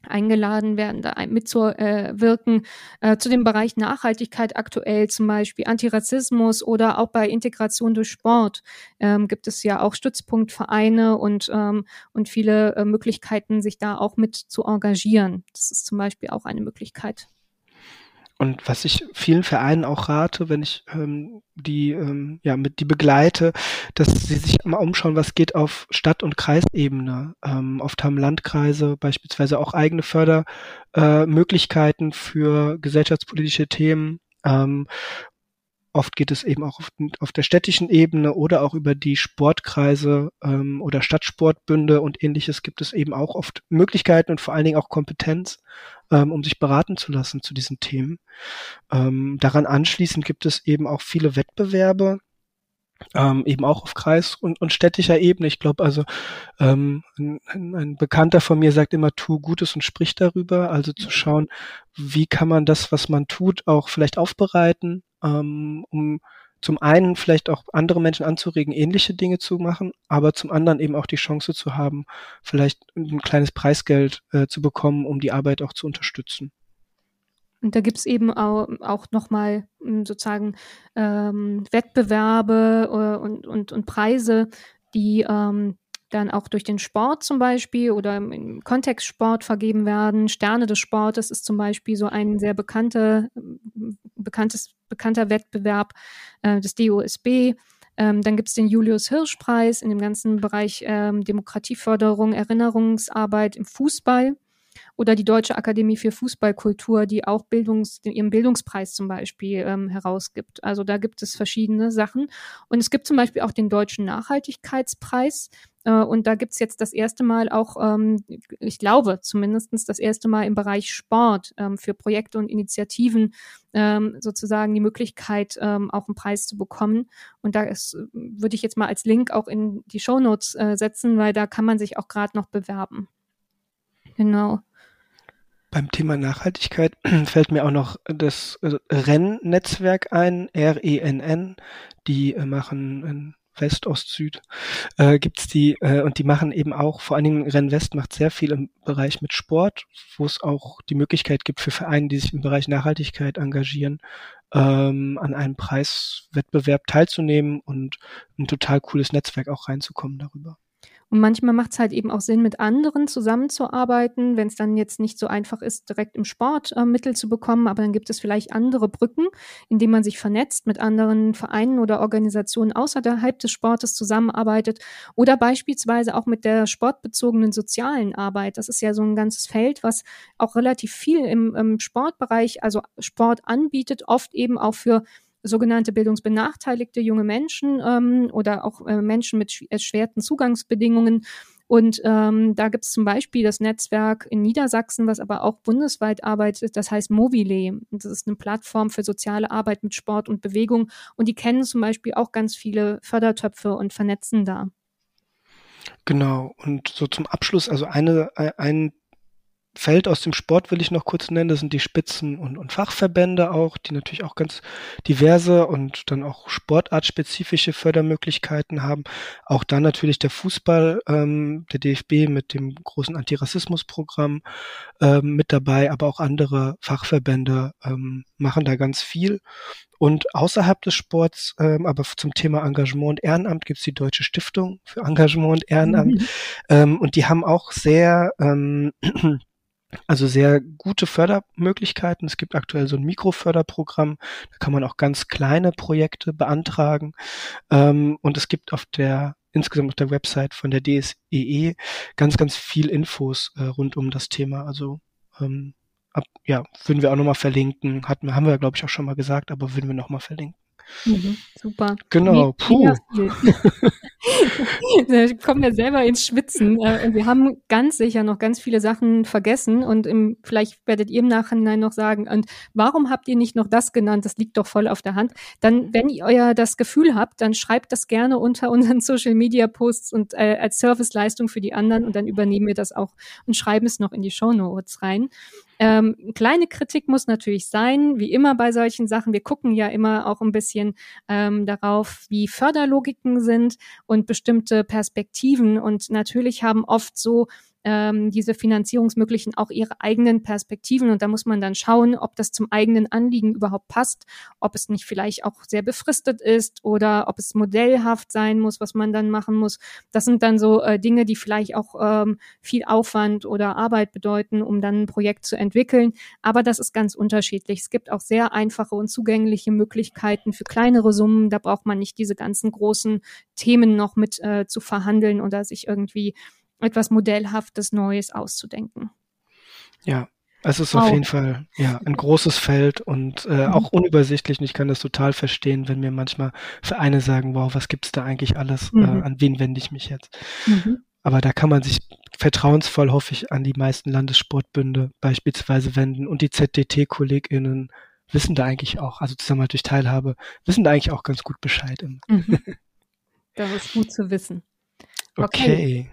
eingeladen werden, da mitzuwirken. Äh, zu dem Bereich Nachhaltigkeit aktuell zum Beispiel Antirassismus oder auch bei Integration durch Sport ähm, gibt es ja auch Stützpunktvereine und, ähm, und viele äh, Möglichkeiten, sich da auch mit zu engagieren. Das ist zum Beispiel auch eine Möglichkeit. Und was ich vielen Vereinen auch rate, wenn ich ähm, die ähm, ja mit die begleite, dass sie sich mal umschauen, was geht auf Stadt- und Kreisebene. Ähm, oft haben Landkreise beispielsweise auch eigene Fördermöglichkeiten für gesellschaftspolitische Themen. Ähm, Oft geht es eben auch auf, auf, der städtischen Ebene oder auch über die Sportkreise ähm, oder Stadtsportbünde und ähnliches gibt es eben auch oft Möglichkeiten und vor allen Dingen auch Kompetenz, ähm, um sich beraten zu lassen zu diesen Themen. Ähm, daran anschließend gibt es eben auch viele Wettbewerbe, ähm, eben auch auf Kreis- und, und städtischer Ebene. Ich glaube also, ähm, ein, ein, Bekannter von mir sagt immer, tu Gutes und sprich darüber. Also zu schauen, wie kann man das, was man tut, auch vielleicht aufbereiten, ähm, um zum einen vielleicht auch andere Menschen anzuregen, ähnliche Dinge zu machen, aber zum anderen eben auch die Chance zu haben, vielleicht ein kleines Preisgeld äh, zu bekommen, um die Arbeit auch zu unterstützen. Und da gibt's eben auch, auch nochmal hm, sozusagen ähm, Wettbewerbe äh, und, und, und Preise, die ähm, dann auch durch den Sport zum Beispiel oder im Kontext Sport vergeben werden. Sterne des Sportes ist zum Beispiel so ein sehr bekannter, bekanntes, bekannter Wettbewerb äh, des DOSB. Ähm, dann gibt's den Julius Hirsch-Preis in dem ganzen Bereich ähm, Demokratieförderung, Erinnerungsarbeit im Fußball oder die Deutsche Akademie für Fußballkultur, die auch Bildungs, ihren Bildungspreis zum Beispiel ähm, herausgibt. Also da gibt es verschiedene Sachen. Und es gibt zum Beispiel auch den Deutschen Nachhaltigkeitspreis. Äh, und da gibt's jetzt das erste Mal auch, ähm, ich glaube zumindestens das erste Mal im Bereich Sport ähm, für Projekte und Initiativen ähm, sozusagen die Möglichkeit, ähm, auch einen Preis zu bekommen. Und da ist, würde ich jetzt mal als Link auch in die Show Notes äh, setzen, weil da kann man sich auch gerade noch bewerben. Genau. Beim Thema Nachhaltigkeit fällt mir auch noch das äh, Rennnetzwerk ein, RENN. Die äh, machen in West, Ost, Süd äh, gibt's die äh, und die machen eben auch, vor allen Dingen Rennwest macht sehr viel im Bereich mit Sport, wo es auch die Möglichkeit gibt für Vereine, die sich im Bereich Nachhaltigkeit engagieren, ähm, an einem Preiswettbewerb teilzunehmen und ein total cooles Netzwerk auch reinzukommen darüber. Und manchmal macht es halt eben auch Sinn, mit anderen zusammenzuarbeiten, wenn es dann jetzt nicht so einfach ist, direkt im Sport äh, Mittel zu bekommen, aber dann gibt es vielleicht andere Brücken, in denen man sich vernetzt, mit anderen Vereinen oder Organisationen außerhalb des Sportes zusammenarbeitet oder beispielsweise auch mit der sportbezogenen sozialen Arbeit. Das ist ja so ein ganzes Feld, was auch relativ viel im, im Sportbereich, also Sport anbietet, oft eben auch für sogenannte bildungsbenachteiligte junge Menschen ähm, oder auch äh, Menschen mit erschwerten Zugangsbedingungen. Und ähm, da gibt es zum Beispiel das Netzwerk in Niedersachsen, was aber auch bundesweit arbeitet, das heißt Mobile. Und das ist eine Plattform für soziale Arbeit mit Sport und Bewegung. Und die kennen zum Beispiel auch ganz viele Fördertöpfe und vernetzen da. Genau. Und so zum Abschluss, also eine, ein Feld aus dem Sport will ich noch kurz nennen, das sind die Spitzen- und, und Fachverbände auch, die natürlich auch ganz diverse und dann auch sportartspezifische Fördermöglichkeiten haben. Auch dann natürlich der Fußball, ähm, der DFB mit dem großen Antirassismusprogramm ähm, mit dabei, aber auch andere Fachverbände ähm, machen da ganz viel. Und außerhalb des Sports, ähm, aber zum Thema Engagement und Ehrenamt gibt es die Deutsche Stiftung für Engagement und Ehrenamt. Mhm. Ähm, und die haben auch sehr ähm, also sehr gute Fördermöglichkeiten. Es gibt aktuell so ein Mikroförderprogramm, da kann man auch ganz kleine Projekte beantragen. Ähm, und es gibt auf der insgesamt auf der Website von der DSEE e ganz, ganz viel Infos äh, rund um das Thema. Also ähm, ab, ja, würden wir auch nochmal verlinken. Hatten, haben wir, glaube ich, auch schon mal gesagt, aber würden wir nochmal verlinken. Mhm, super. Genau, puh. da kommen wir selber ins Schwitzen. Äh, und wir haben ganz sicher noch ganz viele Sachen vergessen. Und im, vielleicht werdet ihr im Nachhinein noch sagen, und warum habt ihr nicht noch das genannt? Das liegt doch voll auf der Hand. Dann, wenn ihr euer das Gefühl habt, dann schreibt das gerne unter unseren Social Media Posts und äh, als Serviceleistung für die anderen und dann übernehmen wir das auch und schreiben es noch in die Show Notes rein. Ähm, kleine Kritik muss natürlich sein, wie immer bei solchen Sachen. Wir gucken ja immer auch ein bisschen ähm, darauf, wie Förderlogiken sind und bestimmte Perspektiven. Und natürlich haben oft so ähm, diese Finanzierungsmöglichen auch ihre eigenen Perspektiven und da muss man dann schauen, ob das zum eigenen Anliegen überhaupt passt, ob es nicht vielleicht auch sehr befristet ist oder ob es modellhaft sein muss, was man dann machen muss. Das sind dann so äh, Dinge, die vielleicht auch ähm, viel Aufwand oder Arbeit bedeuten, um dann ein Projekt zu entwickeln. Aber das ist ganz unterschiedlich. Es gibt auch sehr einfache und zugängliche Möglichkeiten für kleinere Summen. Da braucht man nicht diese ganzen großen Themen noch mit äh, zu verhandeln oder sich irgendwie etwas Modellhaftes Neues auszudenken. Ja, es ist auf jeden Fall ja ein großes Feld und äh, mhm. auch unübersichtlich. Und ich kann das total verstehen, wenn mir manchmal Vereine sagen, wow, was gibt's da eigentlich alles? Äh, mhm. Äh, an wen wende ich mich jetzt? Mhm. Aber da kann man sich vertrauensvoll, hoffe ich, an die meisten Landessportbünde beispielsweise wenden und die ZDT-KollegInnen wissen da eigentlich auch, also zusammen durch Teilhabe, wissen da eigentlich auch ganz gut Bescheid. Mhm. Das ist gut zu wissen. Okay. okay.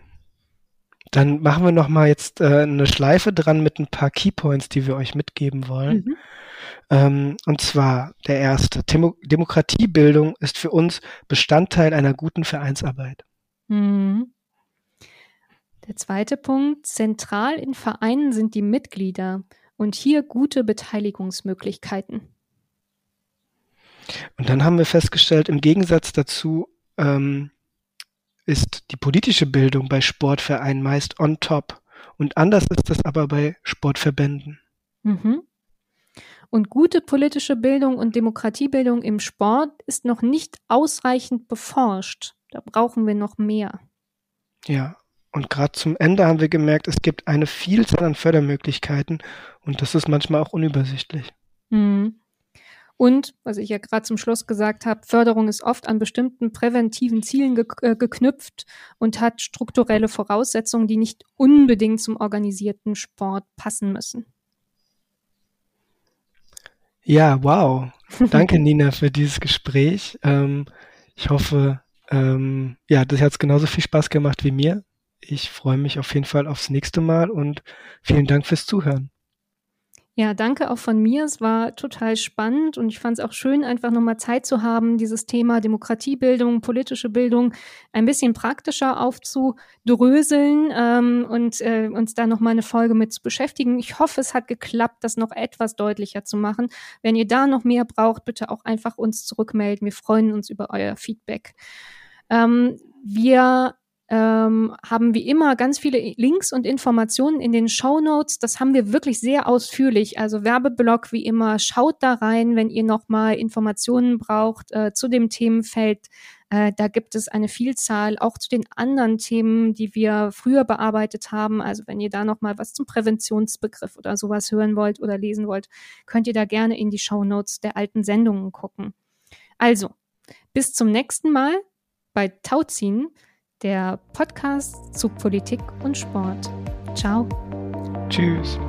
Dann machen wir noch mal jetzt äh, eine Schleife dran mit ein paar Keypoints, die wir euch mitgeben wollen. Mhm. Ähm, und zwar der erste. Demo Demokratiebildung ist für uns Bestandteil einer guten Vereinsarbeit. Mhm. Der zweite Punkt. Zentral in Vereinen sind die Mitglieder und hier gute Beteiligungsmöglichkeiten. Und dann haben wir festgestellt, im Gegensatz dazu ähm, ist die politische Bildung bei Sportvereinen meist on top. Und anders ist das aber bei Sportverbänden. Mhm. Und gute politische Bildung und Demokratiebildung im Sport ist noch nicht ausreichend beforscht. Da brauchen wir noch mehr. Ja, und gerade zum Ende haben wir gemerkt, es gibt eine Vielzahl an Fördermöglichkeiten und das ist manchmal auch unübersichtlich. Mhm. Und, was ich ja gerade zum Schluss gesagt habe, Förderung ist oft an bestimmten präventiven Zielen ge äh, geknüpft und hat strukturelle Voraussetzungen, die nicht unbedingt zum organisierten Sport passen müssen. Ja, wow. Danke, Nina, für dieses Gespräch. Ähm, ich hoffe, ähm, ja, das hat genauso viel Spaß gemacht wie mir. Ich freue mich auf jeden Fall aufs nächste Mal und vielen Dank fürs Zuhören. Ja, danke auch von mir. Es war total spannend und ich fand es auch schön, einfach nochmal Zeit zu haben, dieses Thema Demokratiebildung, politische Bildung ein bisschen praktischer aufzudröseln ähm, und äh, uns da nochmal eine Folge mit zu beschäftigen. Ich hoffe, es hat geklappt, das noch etwas deutlicher zu machen. Wenn ihr da noch mehr braucht, bitte auch einfach uns zurückmelden. Wir freuen uns über euer Feedback. Ähm, wir ähm, haben wie immer ganz viele Links und Informationen in den Show Notes. Das haben wir wirklich sehr ausführlich. Also Werbeblock wie immer. Schaut da rein, wenn ihr nochmal Informationen braucht äh, zu dem Themenfeld. Äh, da gibt es eine Vielzahl, auch zu den anderen Themen, die wir früher bearbeitet haben. Also wenn ihr da nochmal was zum Präventionsbegriff oder sowas hören wollt oder lesen wollt, könnt ihr da gerne in die Show Notes der alten Sendungen gucken. Also, bis zum nächsten Mal bei Tauziehen der Podcast zu Politik und Sport. Ciao. Tschüss.